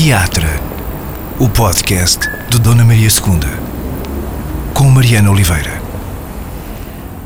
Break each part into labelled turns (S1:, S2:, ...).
S1: Teatro, o podcast de Dona Maria II, com Mariana Oliveira.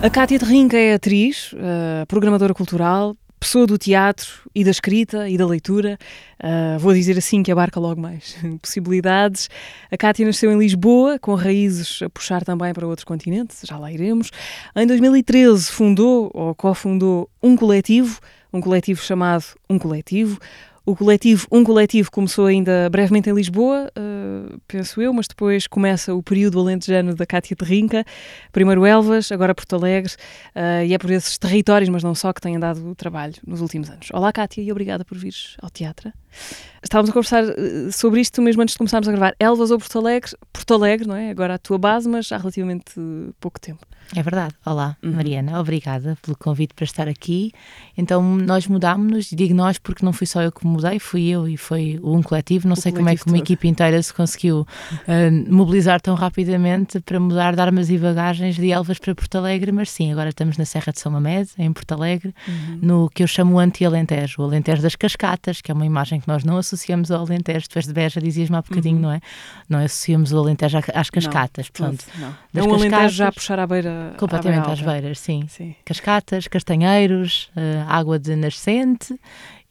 S2: A Cátia de Rinca é atriz, uh, programadora cultural, pessoa do teatro e da escrita e da leitura. Uh, vou dizer assim que abarca logo mais possibilidades. A Cátia nasceu em Lisboa, com raízes a puxar também para outro continente, já lá iremos. Em 2013 fundou ou cofundou um coletivo, um coletivo chamado Um Coletivo, o coletivo, um coletivo começou ainda brevemente em Lisboa, uh, penso eu, mas depois começa o período alentejano da Cátia Terrinca, primeiro Elvas, agora Porto Alegre, uh, e é por esses territórios, mas não só, que têm dado trabalho nos últimos anos. Olá Cátia e obrigada por vires ao teatro. Estávamos a conversar uh, sobre isto mesmo antes de começarmos a gravar. Elvas ou Porto Alegre? Porto Alegre, não é? Agora a tua base, mas há relativamente pouco tempo.
S3: É verdade. Olá, uhum. Mariana, obrigada pelo convite para estar aqui. Então, nós mudámos-nos, digo nós porque não fui só eu que mudei, fui eu e foi um coletivo. Não o sei como é que uma equipe inteira se conseguiu uh, mobilizar tão rapidamente para mudar de armas e bagagens de Elvas para Porto Alegre, mas sim, agora estamos na Serra de São Mamede, em Porto Alegre, uhum. no que eu chamo anti-Alentejo, o Alentejo das Cascatas, que é uma imagem que nós não associamos ao Alentejo. Tu és de Beja, dizias-me há bocadinho, uhum. não é? Não associamos o Alentejo às cascatas.
S2: Não, portanto, não. é um Alentejo já a puxar à beira
S3: Completamente às beiras, sim. sim. Cascatas, castanheiros, uh, água de nascente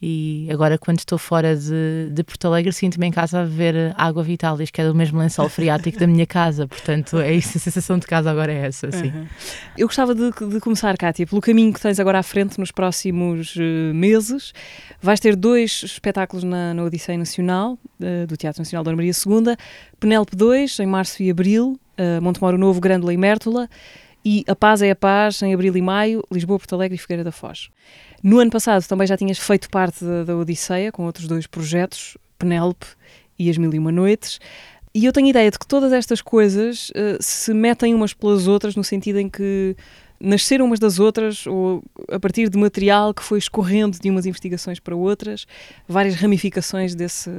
S3: e agora quando estou fora de, de Porto Alegre sinto-me em casa a beber água Vitalis, que é do mesmo lençol freático da minha casa, portanto é isso, a sensação de casa agora é essa, sim. Uhum.
S2: Eu gostava de, de, começar, Kátia, pelo caminho que tens agora à frente nos próximos uh, meses. Vais ter dois espetáculos na, na Odisseia Nacional, uh, do Teatro Nacional da Maria II, Penélope 2, em março e abril, uh, Montemoro Novo, Grândola e Mértola, e A Paz é a Paz, em abril e maio, Lisboa, Porto Alegre e Figueira da Foz. No ano passado também já tinhas feito parte da, da Odisseia, com outros dois projetos, Penélope e As Mil e Uma Noites. E eu tenho ideia de que todas estas coisas uh, se metem umas pelas outras, no sentido em que nasceram umas das outras, ou a partir de material que foi escorrendo de umas investigações para outras, várias ramificações desse,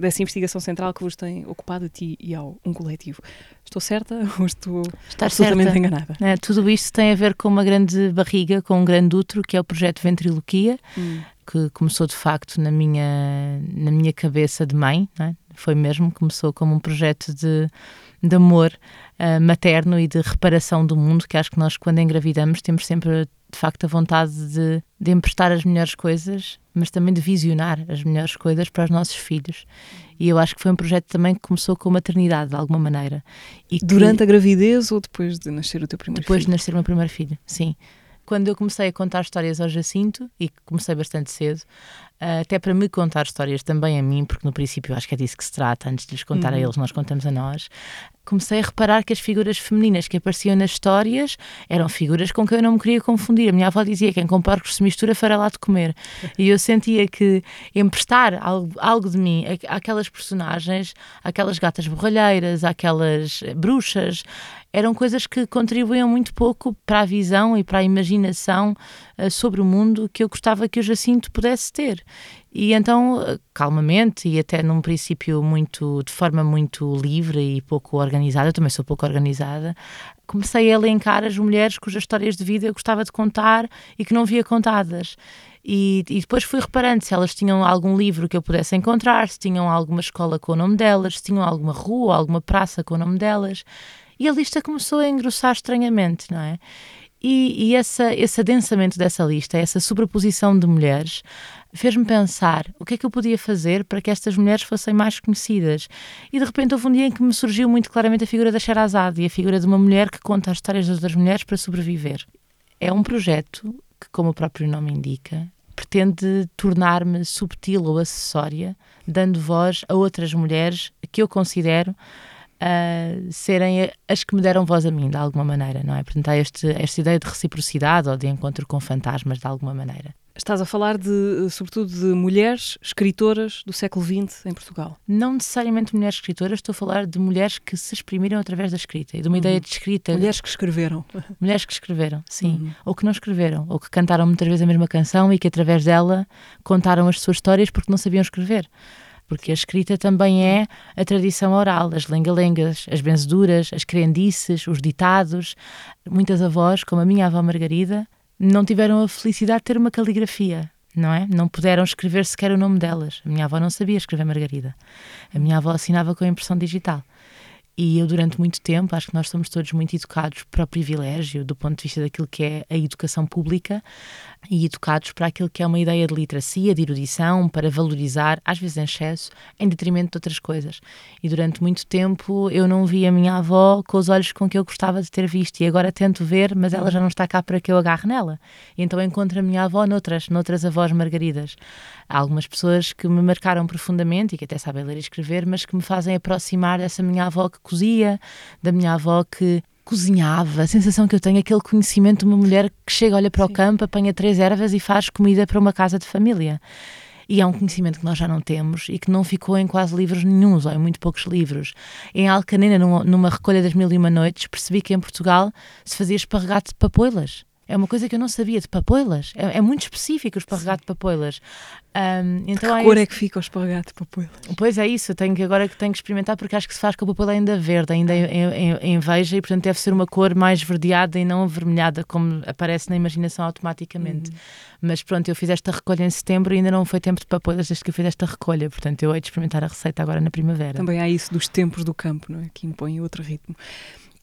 S2: dessa investigação central que vos tem ocupado a ti e ao um coletivo. Estou certa ou estou Está absolutamente certa. enganada?
S3: É, tudo isto tem a ver com uma grande barriga, com um grande útero, que é o projeto Ventriloquia, hum. que começou de facto na minha, na minha cabeça de mãe, é? foi mesmo, começou como um projeto de, de amor uh, materno e de reparação do mundo, que acho que nós, quando engravidamos, temos sempre de facto a vontade de, de emprestar as melhores coisas, mas também de visionar as melhores coisas para os nossos filhos. E eu acho que foi um projeto também que começou com a maternidade, de alguma maneira.
S2: E Durante que, a gravidez ou depois de nascer o teu primeiro
S3: depois
S2: filho?
S3: Depois de nascer o meu primeiro filho, sim quando eu comecei a contar histórias ao Jacinto, e comecei bastante cedo, até para me contar histórias também a mim, porque no princípio acho que é disso que se trata, antes de lhes contar uhum. a eles, nós contamos a nós, comecei a reparar que as figuras femininas que apareciam nas histórias eram figuras com quem eu não me queria confundir. A minha avó dizia: quem com porcos se mistura fará lá de comer. E eu sentia que emprestar algo, algo de mim àquelas personagens, aquelas gatas borralheiras, aquelas bruxas, eram coisas que contribuíam muito pouco para a visão e para a imaginação uh, sobre o mundo que eu gostava que o Jacinto pudesse ter. E então, uh, calmamente e até num princípio muito, de forma muito livre e pouco organizada, eu também sou pouco organizada, comecei a elencar as mulheres cujas histórias de vida eu gostava de contar e que não via contadas. E, e, depois fui reparando se elas tinham algum livro que eu pudesse encontrar, se tinham alguma escola com o nome delas, se tinham alguma rua, alguma praça com o nome delas. E a lista começou a engrossar estranhamente, não é? E, e essa, esse adensamento dessa lista, essa sobreposição de mulheres, fez-me pensar o que é que eu podia fazer para que estas mulheres fossem mais conhecidas. E de repente houve um dia em que me surgiu muito claramente a figura da Sherazade e a figura de uma mulher que conta as histórias das outras mulheres para sobreviver. É um projeto que, como o próprio nome indica, pretende tornar-me subtil ou acessória, dando voz a outras mulheres que eu considero uh, serem as que me deram voz a mim, de alguma maneira, não é? Portanto, há este, esta ideia de reciprocidade ou de encontro com fantasmas, de alguma maneira.
S2: Estás a falar, de, sobretudo, de mulheres escritoras do século XX em Portugal?
S3: Não necessariamente mulheres escritoras, estou a falar de mulheres que se exprimiram através da escrita e de uma uhum. ideia de escrita.
S2: Mulheres que escreveram.
S3: Mulheres que escreveram, sim. Uhum. Ou que não escreveram, ou que cantaram muitas vezes a mesma canção e que através dela contaram as suas histórias porque não sabiam escrever porque a escrita também é a tradição oral, as lenga-lengas, as benzeduras, as crendices, os ditados. Muitas avós, como a minha avó Margarida, não tiveram a felicidade de ter uma caligrafia. não é? Não puderam escrever sequer o nome delas. A minha avó não sabia escrever Margarida. A minha avó assinava com a impressão digital. E eu, durante muito tempo, acho que nós somos todos muito educados para o privilégio, do ponto de vista daquilo que é a educação pública, e educados para aquilo que é uma ideia de literacia, de erudição, para valorizar, às vezes em excesso, em detrimento de outras coisas. E durante muito tempo eu não vi a minha avó com os olhos com que eu gostava de ter visto, e agora tento ver, mas ela já não está cá para que eu agarre nela. E então encontro a minha avó noutras, noutras avós margaridas. Há algumas pessoas que me marcaram profundamente e que até sabem ler e escrever, mas que me fazem aproximar dessa minha avó que cozia, da minha avó que cozinhava, a sensação que eu tenho é aquele conhecimento de uma mulher que chega, olha para Sim. o campo, apanha três ervas e faz comida para uma casa de família. E é um conhecimento que nós já não temos e que não ficou em quase livros nenhums, ou em muito poucos livros. Em Alcanena, numa, numa recolha das Mil e Uma Noites, percebi que em Portugal se fazia esparregado de papoilas. É uma coisa que eu não sabia de papoilas. É, é muito específico o esparregado de papoilas.
S2: Um, então que cor é que fica o esparregado de papoilas?
S3: Pois é isso, tenho que, agora que tenho que experimentar porque acho que se faz com a papoila ainda verde, ainda em, em, em, veja e portanto deve ser uma cor mais verdeada e não avermelhada como aparece na imaginação automaticamente. Uhum. Mas pronto, eu fiz esta recolha em setembro e ainda não foi tempo de papoilas desde que eu fiz esta recolha, portanto eu hei de experimentar a receita agora na primavera.
S2: Também há isso dos tempos do campo, não é? Que impõe outro ritmo.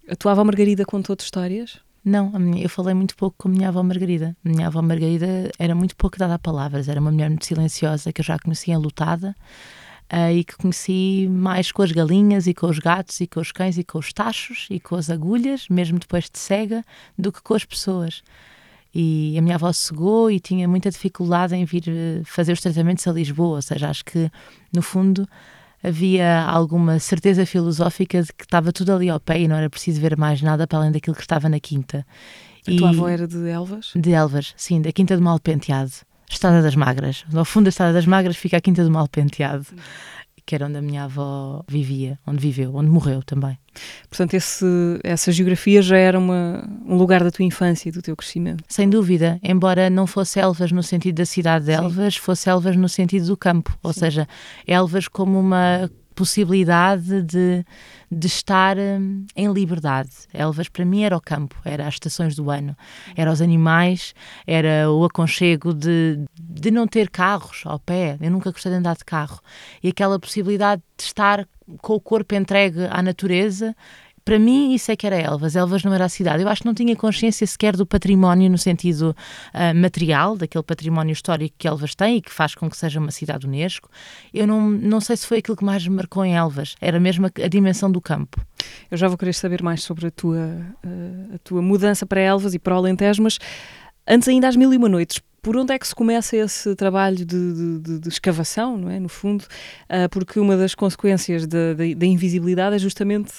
S2: A tua avó Margarida contou-te histórias?
S3: Não, eu falei muito pouco com a minha avó Margarida. A minha avó Margarida era muito pouco dada a palavras, era uma mulher muito silenciosa que eu já conhecia lutada uh, e que conheci mais com as galinhas e com os gatos e com os cães e com os tachos e com as agulhas, mesmo depois de cega, do que com as pessoas. E a minha avó cegou e tinha muita dificuldade em vir eh, fazer os tratamentos a Lisboa, ou seja, acho que no fundo havia alguma certeza filosófica de que estava tudo ali ao pé e não era preciso ver mais nada para além daquilo que estava na quinta.
S2: A e tua avó era de Elvas?
S3: De Elvas, sim, da Quinta do Malpenteado. Estrada das Magras. Ao fundo da Estrada das Magras fica a Quinta do Malpenteado que era onde a minha avó vivia, onde viveu, onde morreu também.
S2: Portanto, esse, essa geografia já era uma, um lugar da tua infância e do teu crescimento.
S3: Sem dúvida, embora não fosse Elvas no sentido da cidade de Elvas, Sim. fosse Elvas no sentido do campo, ou Sim. seja, Elvas como uma possibilidade de, de estar hum, em liberdade. Elvas para mim era o campo, era as estações do ano, era os animais, era o aconchego de, de não ter carros ao pé. Eu nunca gostei de andar de carro. E aquela possibilidade de estar com o corpo entregue à natureza para mim, isso é que era Elvas. Elvas não era a cidade. Eu acho que não tinha consciência sequer do património no sentido uh, material, daquele património histórico que Elvas tem e que faz com que seja uma cidade Unesco. Eu não, não sei se foi aquilo que mais me marcou em Elvas. Era mesmo a, a dimensão do campo.
S2: Eu já vou querer saber mais sobre a tua, uh, a tua mudança para Elvas e para o Alentejo, mas antes ainda às mil e uma noites, por onde é que se começa esse trabalho de, de, de escavação, não é? No fundo, uh, porque uma das consequências da, da invisibilidade é justamente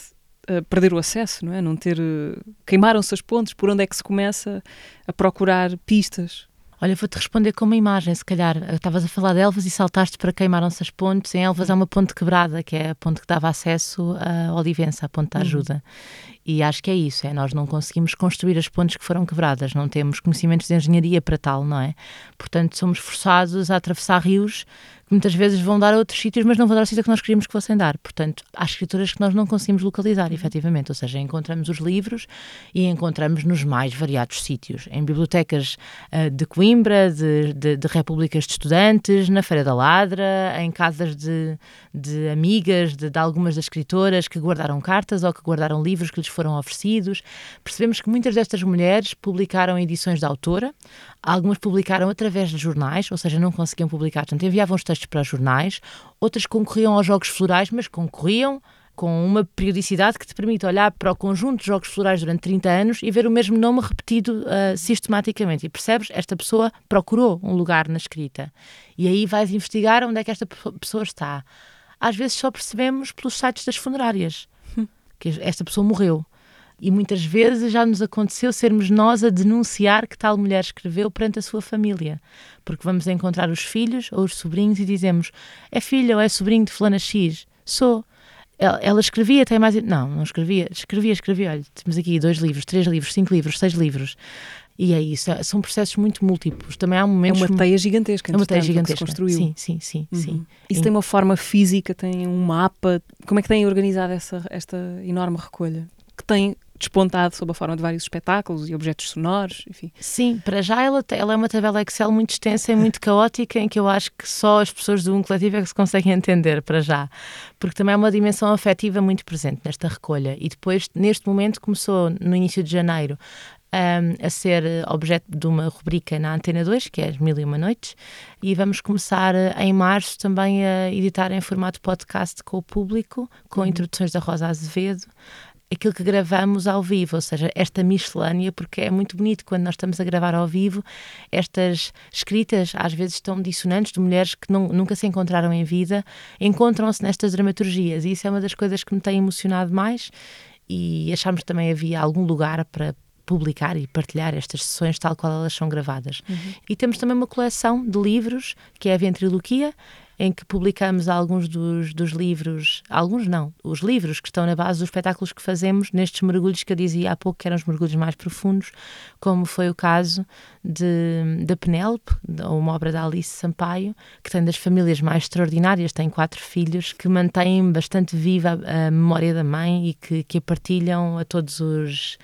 S2: perder o acesso, não é? Não ter. Uh, Queimaram-se as pontes, por onde é que se começa a procurar pistas?
S3: Olha, vou-te responder com uma imagem, se calhar. Estavas a falar de Elvas e saltaste para queimaram-se as pontes. Em Elvas há uma ponte quebrada, que é a ponte que dava acesso a Olivença, a ponte da uhum. ajuda. Uhum. E acho que é isso, é nós não conseguimos construir as pontes que foram quebradas, não temos conhecimentos de engenharia para tal, não é? Portanto, somos forçados a atravessar rios muitas vezes vão dar a outros sítios, mas não vão dar ao sítio que nós queríamos que fossem dar. Portanto, há escrituras que nós não conseguimos localizar, uhum. efetivamente. Ou seja, encontramos os livros e encontramos nos mais variados sítios. Em bibliotecas uh, de Coimbra, de, de, de, repúblicas de estudantes, na Feira da Ladra, em casas de, de amigas de, de algumas das escritoras que guardaram cartas ou que guardaram livros que lhes foram oferecidos. Percebemos que muitas destas mulheres publicaram edições da autora, algumas publicaram através de jornais, ou seja, não conseguiam publicar, portanto enviavam os textos para os jornais, outras concorriam aos Jogos Florais, mas concorriam com uma periodicidade que te permite olhar para o conjunto de jogos florais durante 30 anos e ver o mesmo nome repetido uh, sistematicamente. E percebes? Esta pessoa procurou um lugar na escrita. E aí vais investigar onde é que esta pessoa está. Às vezes só percebemos pelos sites das funerárias que esta pessoa morreu. E muitas vezes já nos aconteceu sermos nós a denunciar que tal mulher escreveu perante a sua família. Porque vamos encontrar os filhos ou os sobrinhos e dizemos: é filha ou é sobrinho de Fulana X? Sou. Ela, escrevia, tem mais. Não, não escrevia. Escrevia, escrevia. Olha, temos aqui dois livros, três livros, cinco livros, seis livros. E é isso, é, são processos muito múltiplos. Também há momentos.
S2: É uma teia gigantesca,
S3: é uma teia gigantesca.
S2: Que se construiu.
S3: Sim, sim, sim. Uhum. sim.
S2: Isso e... tem uma forma física, tem um mapa. Como é que têm organizado essa, esta enorme recolha? Que tem despontado sob a forma de vários espetáculos e objetos sonoros, enfim.
S3: Sim, para já ela, ela é uma tabela Excel muito extensa e muito caótica, em que eu acho que só as pessoas do um coletivo é que se conseguem entender, para já. Porque também é uma dimensão afetiva muito presente nesta recolha. E depois, neste momento, começou no início de janeiro um, a ser objeto de uma rubrica na Antena 2, que é As Mil e Uma Noites, e vamos começar eh, em março também a editar em formato podcast com o público, com uhum. introduções da Rosa Azevedo, aquilo que gravamos ao vivo, ou seja, esta miscelânea, porque é muito bonito quando nós estamos a gravar ao vivo, estas escritas às vezes estão dissonantes de mulheres que não, nunca se encontraram em vida, encontram-se nestas dramaturgias e isso é uma das coisas que me tem emocionado mais e achámos que também havia algum lugar para publicar e partilhar estas sessões tal qual elas são gravadas. Uhum. E temos também uma coleção de livros, que é a Ventriloquia, em que publicamos alguns dos, dos livros, alguns não, os livros que estão na base dos espetáculos que fazemos nestes mergulhos que eu dizia há pouco que eram os mergulhos mais profundos, como foi o caso de, da Penélope, uma obra da Alice Sampaio, que tem das famílias mais extraordinárias, tem quatro filhos, que mantêm bastante viva a, a memória da mãe e que, que a partilham a todos os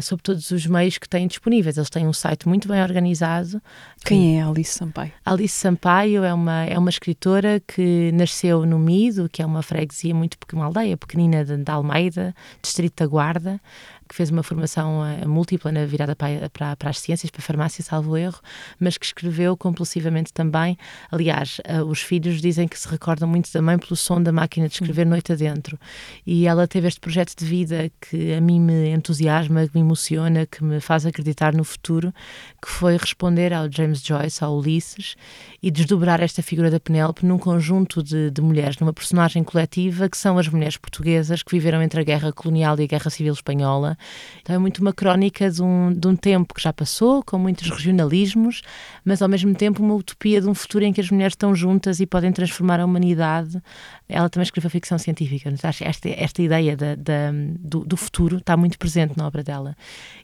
S3: sobre todos os meios que têm disponíveis. Eles têm um site muito bem organizado.
S2: Quem é a Alice Sampaio?
S3: Alice Sampaio é uma, é uma escritora que nasceu no Mido, que é uma freguesia muito uma aldeia pequenina de Almeida, distrito da Guarda, que fez uma formação uh, múltipla na virada para, para, para, as ciências, para a farmácia, salvo erro, mas que escreveu compulsivamente também. Aliás, uh, os filhos dizem que se recordam muito da mãe pelo som da máquina de escrever noite adentro. E ela teve este projeto de vida que a mim me entusiasma, que me emociona, que me faz acreditar no futuro, que foi responder ao James Joyce, ao Ulisses, e desdobrar esta figura da Penélope num conjunto de, de mulheres, numa personagem coletiva que são as mulheres portuguesas que viveram entre a Guerra Colonial e a Guerra Civil Espanhola então é muito uma crónica de um, de um tempo que já passou, com muitos regionalismos, mas ao mesmo tempo uma utopia de um futuro em que as mulheres estão juntas e podem transformar a humanidade. Ela também escreveu ficção científica, acho esta, esta ideia da, da, do, do, futuro está muito presente na obra dela.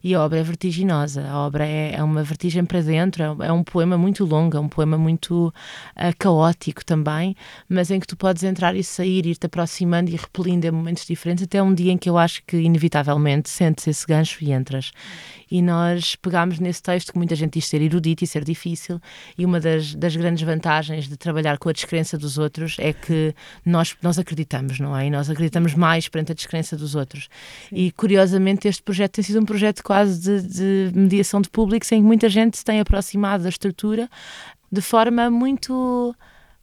S3: E a obra é vertiginosa, a obra é, é uma vertigem para dentro, é, é, um poema muito longo, é um poema muito uh, caótico também, mas em que tu podes entrar e sair, ir-te aproximando e repelindo em momentos diferentes, até um dia em que eu acho que inevitavelmente sentes esse gancho e entras. E nós pegámos nesse texto que muita gente diz ser erudito e ser difícil, e uma das, das grandes vantagens de trabalhar com a descrença dos outros é que nós, nós acreditamos, não é? E nós acreditamos mais perante a descrença dos outros. Sim. E curiosamente este projeto tem sido um projeto quase de, de mediação de públicos em que muita gente se tem aproximado da estrutura de forma muito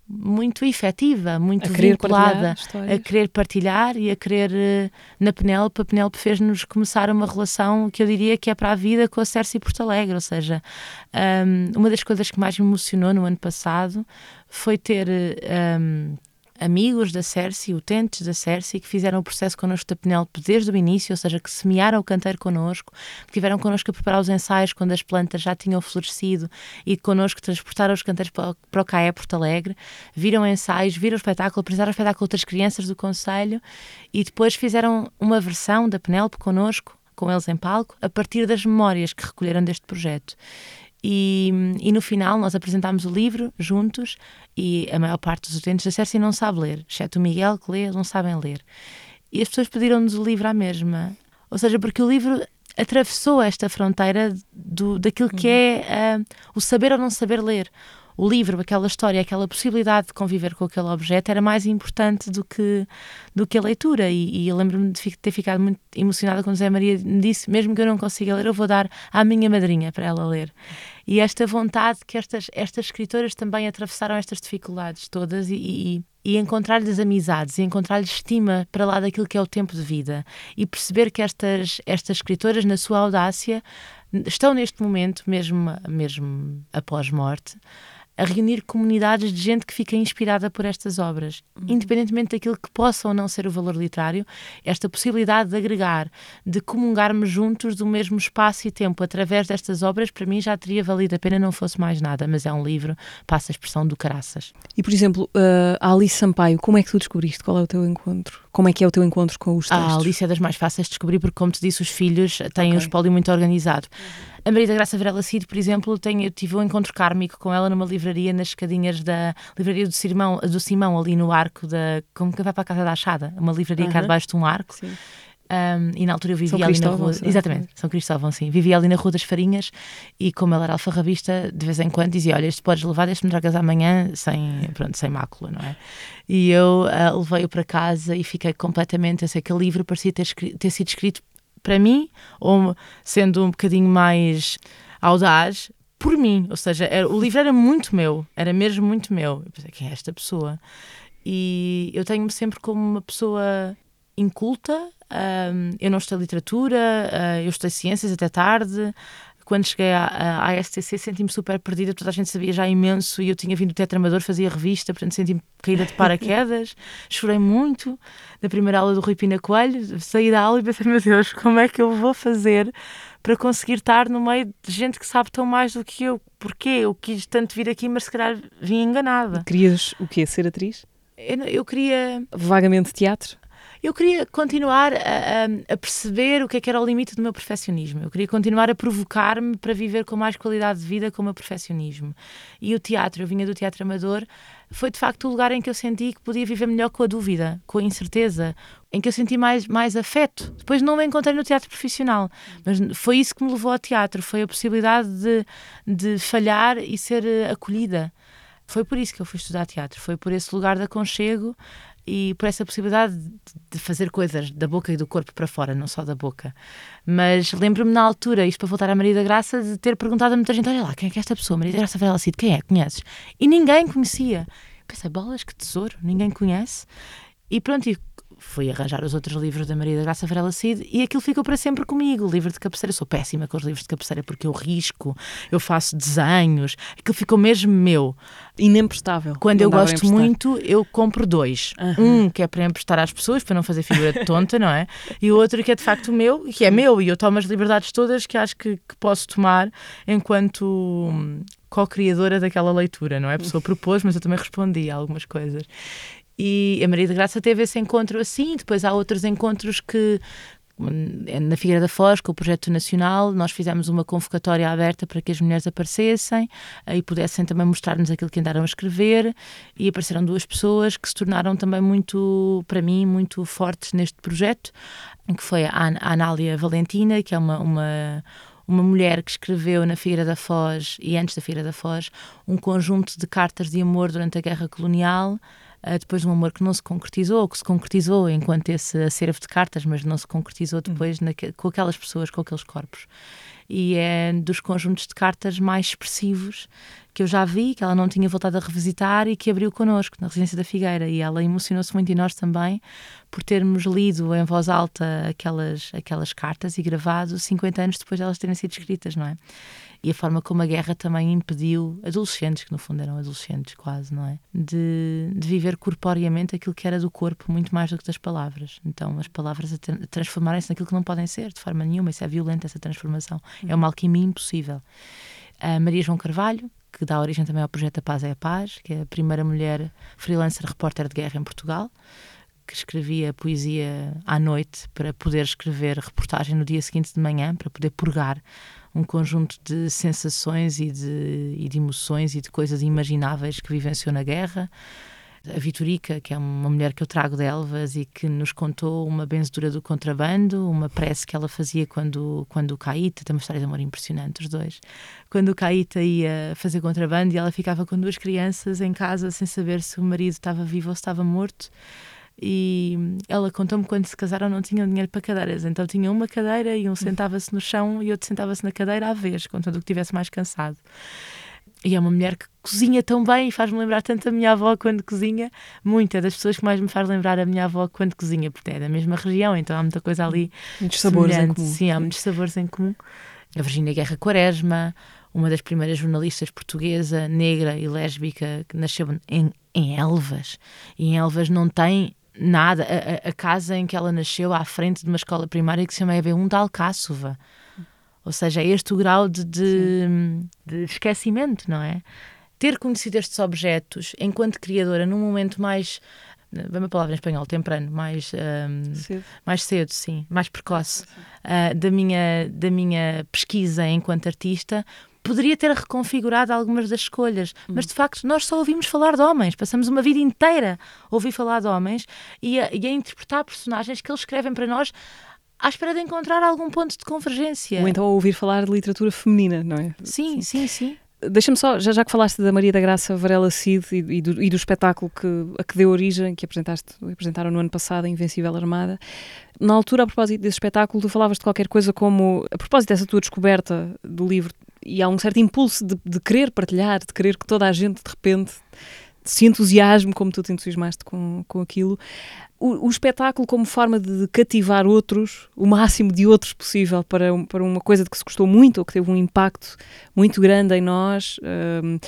S3: muito efetiva, muito a vinculada, a querer partilhar e a querer uh, na Penélope. A Penélope fez-nos começar uma relação que eu diria que é para a vida com a Cersei Porto Alegre, ou seja, um, uma das coisas que mais me emocionou no ano passado foi ter um, amigos da Cersei, utentes da Cersei, que fizeram o processo connosco da Penélope desde o início, ou seja, que semearam o canteiro connosco, que tiveram connosco a preparar os ensaios quando as plantas já tinham florescido e connosco transportaram os canteiros para, o CAE Porto Alegre, viram ensaios, viram o espetáculo, apresentaram o espetáculo a outras crianças do Conselho e depois fizeram uma versão da Penélope connosco, com eles em palco, a partir das memórias que recolheram deste projeto. E, e, no final nós apresentámos o livro juntos e a maior parte dos utentes da Cersei não sabe ler, exceto o Miguel que lê, eles não sabem ler. E as pessoas pediram-nos o livro à mesma. Ou seja, porque o livro atravessou esta fronteira do, daquilo que é uh, o saber ou não saber ler o livro, aquela história, aquela possibilidade de conviver com aquele objeto era mais importante do que, do que a leitura. E, e eu lembro-me de ter ficado muito emocionada quando Zé Maria me disse: mesmo que eu não consiga ler, eu vou dar à minha madrinha para ela ler. E esta vontade que estas, estas escritoras também atravessaram estas dificuldades todas e, e e encontrar-lhes amizades e encontrar-lhes estima para lá daquilo que é o tempo de vida e perceber que estas, estas escritoras, na sua audácia, estão neste momento, mesmo, mesmo após morte, a reunir comunidades de gente que fica inspirada por estas obras, uhum. independentemente daquilo que possa ou não ser o valor literário, esta possibilidade de agregar, de comungarmos juntos do mesmo espaço e tempo através destas obras, para mim já teria valido a pena não fosse mais nada, mas é um livro, passa a expressão do caraças.
S2: E, por exemplo, uh, a Alice Sampaio, como é que tu descobriste? Qual é o teu encontro? Como é que é o teu encontro com os textos?
S3: A Alice é das mais fáceis de descobrir porque, como te disse, os filhos têm okay. um espólio muito organizado. Uhum. A Maria da Graça Varela Cid, por exemplo, tenho, eu tive um encontro kármico com ela numa livraria nas escadinhas da livraria do Simão, do Simão ali no arco da. como que vai para a Casa da Achada? Uma livraria uhum. cá debaixo de um arco. Sim Um, e na altura eu vivia
S2: São
S3: ali na rua.
S2: será?
S3: Exatamente, São Cristóvão, sim. Vivia ali na Rua das Farinhas e, como ela era alfarrabista, de vez em quando dizia: Olha, este podes levar, este me tragas amanhã sem, pronto, sem mácula, não é? E eu uh, levei-o para casa e fiquei completamente. Eu sei que o livro parecia ter, ter sido escrito para mim, ou sendo um bocadinho mais audaz, por mim. Ou seja, era, o livro era muito meu, era mesmo muito meu. Eu pensei: Quem é esta pessoa? E eu tenho-me sempre como uma pessoa inculta. Um, eu não estudei literatura, uh, eu estudei ciências até tarde. Quando cheguei à, à STC senti-me super perdida, toda a gente sabia já imenso e eu tinha vindo do Tetramador, fazia revista, portanto senti-me caída de paraquedas. Chorei muito na primeira aula do Rui Pina Coelho, saí da aula e pensei, meu Deus, como é que eu vou fazer para conseguir estar no meio de gente que sabe tão mais do que eu? Porquê? Eu quis tanto vir aqui, mas se calhar vim enganada.
S2: Querias o quê? Ser atriz?
S3: Eu, eu queria
S2: Vagamente teatro?
S3: Eu queria continuar a, a, a, perceber o que é que era o limite do meu perfeccionismo. Eu queria continuar a provocar-me para viver com mais qualidade de vida com o meu perfeccionismo. E o teatro, eu vinha do teatro amador, foi de facto o lugar em que eu senti que podia viver melhor com a dúvida, com a incerteza, em que eu senti mais, mais afeto. Depois não me encontrei no teatro profissional, mas foi isso que me levou ao teatro, foi a possibilidade de, de falhar e ser eh, acolhida. Foi por isso que eu fui estudar teatro, foi por esse lugar de aconchego e por essa possibilidade de fazer coisas da boca e do corpo para fora, não só da boca. Mas lembro-me na altura, isto para voltar à Maria da Graça, de ter perguntado a muita gente: olha lá, quem é que é esta pessoa? Maria da Graça Varela Cid, quem é? Conheces? E ninguém conhecia. Pensei, bolas, que tesouro, ninguém conhece. E pronto, e fui arranjar os outros livros da Maria da Graça Varela Cid e aquilo ficou para sempre comigo. O livro de cabeceira, eu sou péssima com os livros de cabeceira porque eu risco, eu faço desenhos, aquilo ficou mesmo meu.
S2: Inemprestável.
S3: Quando
S2: Não
S3: eu gosto muito, eu compro dois. Um que é para emprestar às pessoas, para não fazer figura de tonta, não é? E o outro que é de facto meu, que é meu, e eu tomo as liberdades todas que acho que, que posso tomar enquanto co-criadora daquela leitura, não é? A pessoa propôs, mas eu também respondi a algumas coisas. E a Maria de Graça teve esse encontro assim, depois há outros encontros que na Figueira da Foz, com o projeto nacional, nós fizemos uma convocatória aberta para que as mulheres aparecessem e pudessem também mostrar-nos aquilo que andaram a escrever e apareceram duas pessoas que se tornaram também muito, para mim, muito fortes neste projeto, que foi a, An a Anália Valentina, que é uma, uma uma mulher que escreveu na Figueira da Foz e antes da Figueira da Foz um conjunto de cartas de amor durante a Guerra Colonial Uh, depois de um amor que não se concretizou, ou que se concretizou enquanto esse acervo de cartas, mas não se concretizou depois hum. com aquelas pessoas, com aqueles corpos. E é dos conjuntos de cartas mais expressivos que eu já vi, que ela não tinha voltado a revisitar e que abriu connosco na Residência da Figueira. E ela emocionou-se muito e nós também por termos lido em voz alta aquelas, aquelas cartas e gravado 50 anos depois de elas terem sido escritas, não é? E a forma como a guerra também impediu adolescentes, que no fundo eram adolescentes quase, não é? De, de viver corporeamente aquilo que era do corpo, muito mais do que das palavras. Então as palavras transformarem-se naquilo que não podem ser, de forma nenhuma. Isso é violento, essa transformação. É uma alquimia impossível. A Maria João Carvalho, que dá origem também ao projeto A Paz é a Paz, que é a primeira mulher freelancer repórter de guerra em Portugal, que escrevia poesia à noite para poder escrever reportagem no dia seguinte de manhã, para poder purgar um conjunto de sensações e de, e de emoções e de coisas imagináveis que vivenciou na guerra. A Vitorica, que é uma mulher que eu trago de Elvas e que nos contou uma benzedura do contrabando, uma prece que ela fazia quando, quando o Caíta, tem uma história de amor impressionante, os dois. Quando o Caíta ia fazer contrabando e ela ficava com duas crianças em casa sem saber se o marido estava vivo ou se estava morto e ela contou-me quando se casaram não tinham dinheiro para cadeiras, então tinha uma cadeira e um sentava-se no chão e outro sentava-se na cadeira à vez, contanto que estivesse mais cansado. E é uma mulher que cozinha tão bem e faz-me lembrar tanto a minha avó quando cozinha. Muita das pessoas que mais me faz lembrar a minha avó quando cozinha, porque é da mesma região, então há muita coisa ali.
S2: Muitos sabores em comum.
S3: Sim, há muitos sabores em comum. A Virgínia Guerra Quaresma, uma das primeiras jornalistas portuguesa, negra e lésbica, que nasceu em, em Elvas. E em Elvas não tem nada. A, a, casa em que ela nasceu, à frente de uma escola primária que se chama EB1 de Alcáçova. Ou seja, é este o grau de, de, de, esquecimento, não é? Ter conhecido estes objetos enquanto criadora num momento mais. Vem uma palavra em espanhol, temprano, mais, um,
S2: cedo.
S3: mais cedo, sim, mais precoce, uh, da, minha, da minha pesquisa enquanto artista, poderia ter reconfigurado algumas das escolhas, mas de facto nós só ouvimos falar de homens, passamos uma vida inteira a ouvir falar de homens e a, e a interpretar personagens que eles escrevem para nós à espera de encontrar algum ponto de convergência.
S2: Ou então a ouvir falar de literatura feminina, não é?
S3: Sim, sim, sim.
S2: Deixa-me só, já, já que falaste da Maria da Graça Varela Cid e, e, do, e do espetáculo que, a que deu origem, que apresentaste, apresentaram no ano passado, a Invencível Armada, na altura, a propósito desse espetáculo, tu falavas de qualquer coisa como, a propósito dessa tua descoberta do livro, e há um certo impulso de, de querer partilhar, de querer que toda a gente, de repente, se entusiasme como tu te entusiasmaste com, com aquilo. O, o, espetáculo como forma de cativar outros, o máximo de outros possível para, para uma coisa de que se gostou muito ou que teve um impacto muito grande em nós. Um,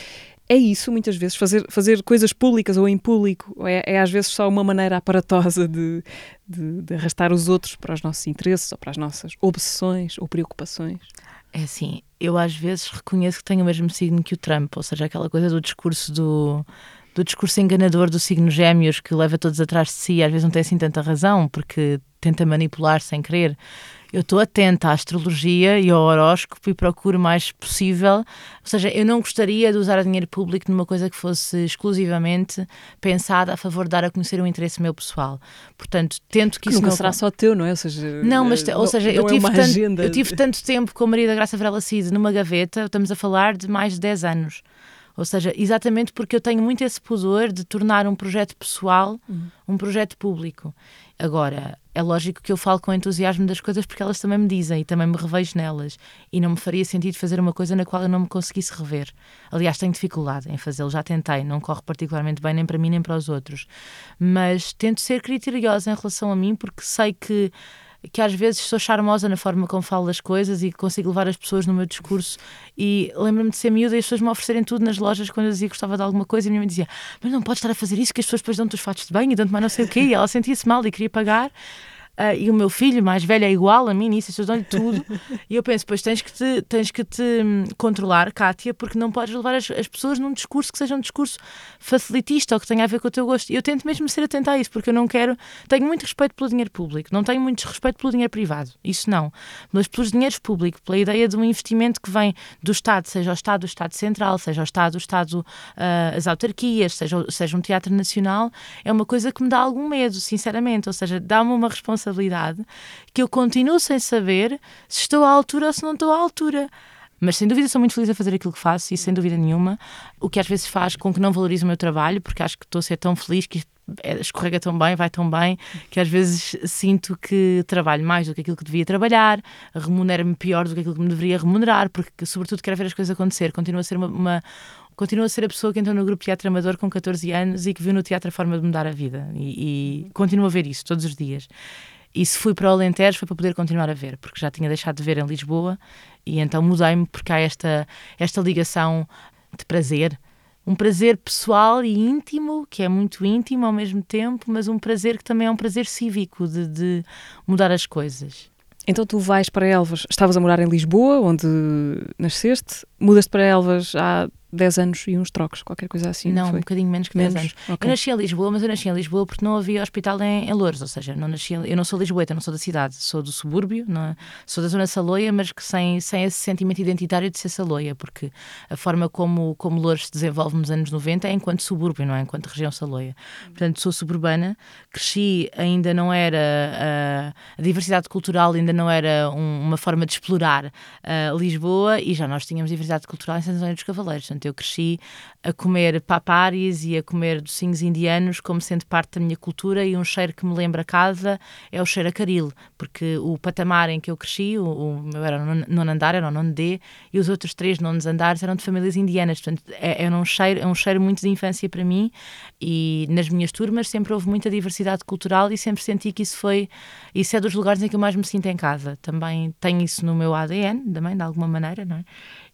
S2: é isso, muitas vezes, fazer, fazer coisas públicas ou em público é, é às vezes só uma maneira aparatosa de, de, de, arrastar os outros para os nossos interesses ou para as nossas obsessões ou preocupações.
S3: É assim, eu às vezes reconheço que tenho o mesmo signo que o Trump, ou seja, aquela coisa do discurso do do discurso enganador do signo Gêmeos que leva todos atrás de si, às vezes não tem assim tanta razão, porque tenta manipular sem querer. Eu estou atenta à astrologia e ao horóscopo e procuro o mais possível. Ou seja, eu não gostaria de usar dinheiro público numa coisa que fosse exclusivamente pensada a favor de dar a conhecer um interesse meu pessoal. Portanto, tento que isso
S2: Nunca
S3: não
S2: será só teu, não é? Ou seja,
S3: não, mas
S2: não,
S3: ou seja, eu
S2: é
S3: tive, tanto,
S2: agenda.
S3: eu tive tanto tempo com a Maria da Graça Varela Cid numa gaveta, estamos a falar de mais de 10 anos. Ou seja, exatamente porque eu tenho muito esse pudor de tornar um projeto pessoal uhum. um projeto público. Agora, é lógico que eu falo com entusiasmo das coisas porque elas também me dizem e também me revejo nelas. E não me faria sentido fazer uma coisa na qual eu não me conseguisse rever. Aliás, tenho dificuldade em fazê-lo, já tentei, não corre particularmente bem nem para mim nem para os outros. Mas tento ser criteriosa em relação a mim porque sei que que às vezes sou charmosa na forma como falo das coisas e consigo levar as pessoas no meu discurso. E lembro-me de ser miúda e as pessoas me oferecerem tudo nas lojas quando eu dizia que gostava de alguma coisa e a minha mãe dizia: Mas não podes estar a fazer isso, que as pessoas depois dão-te os fatos de banho e dão-te mais não sei o quê. E ela sentia-se mal e queria pagar. Uh, e o meu filho mais velho é igual a mim nisso, dão-lhe tudo. e eu penso, pois tens que te, tens que te hum, controlar, Kátia, porque não podes levar as, as, pessoas num discurso que seja um discurso facilitista ou que tenha a ver com o teu gosto. E eu tento mesmo ser atenta a isso, porque eu não quero. Tenho muito respeito pelo dinheiro público, não tenho muito respeito pelo dinheiro privado, isso não. Mas pelos dinheiros públicos, pela ideia de um investimento que vem do Estado, seja o Estado, o Estado Central, seja o Estado, o Estado, uh, as autarquias, seja, seja um teatro nacional, é uma coisa que me dá algum medo, sinceramente. Ou seja, dá-me uma responsabilidade responsabilidade que eu continuo sem saber se estou à altura ou se não estou à altura. Mas sem dúvida sou muito feliz a fazer aquilo que faço e sem dúvida nenhuma, o que às vezes faz com que não valorize o meu trabalho, porque acho que estou a ser tão feliz que é, escorrega tão bem, vai tão bem, que às vezes sinto que trabalho mais do que aquilo que devia trabalhar, remunero-me pior do que aquilo que me deveria remunerar, porque sobretudo quero ver as coisas acontecer, continuo a ser uma, uma continuo a ser a pessoa que entrou no grupo Teatro Amador com 14 anos e que viu no teatro a forma de mudar a vida e, e continuo a ver isso todos os dias. E se fui para o Alentejo foi para poder continuar a ver, porque já tinha deixado de ver em Lisboa e então mudei-me porque há esta, esta ligação de prazer. Um prazer pessoal e íntimo, que é muito íntimo ao mesmo tempo, mas um prazer que também é um prazer cívico de, de mudar as coisas.
S2: Então tu vais para Elvas, estavas a morar em Lisboa, onde nasceste, mudas-te para Elvas há 10 anos e uns trocos, qualquer coisa assim.
S3: Não,
S2: foi?
S3: um bocadinho menos que menos? 10 anos. Okay. Eu nasci em Lisboa, mas eu nasci em Lisboa porque não havia hospital em, em Louros, ou seja, não nasci, eu não sou lisboeta, não sou da cidade, sou do subúrbio, é? sou da zona Saloia, mas que sem, sem esse sentimento identitário de ser Saloia, porque a forma como, como Louros se desenvolve nos anos 90 é enquanto subúrbio, não é enquanto região Saloia. Portanto, sou suburbana, cresci, ainda não era, a, a diversidade cultural ainda não era um, uma forma de explorar uh, Lisboa e já nós tínhamos diversidade cultural em Santa Antônio dos Cavaleiros, portanto eu cresci a comer paparis e a comer docinhos indianos como sendo parte da minha cultura e um cheiro que me lembra casa é o cheiro a caril, porque o patamar em que eu cresci, o, o meu era nono andar, era o nono D, e os outros três nonos andares eram de famílias indianas, portanto é, é, um cheiro, é um cheiro muito de infância para mim e nas minhas turmas sempre houve muita diversidade cultural e sempre senti que isso foi, isso é dos lugares em que eu mais me sinto em casa, também tenho isso no meu ADN, também de alguma maneira, não é?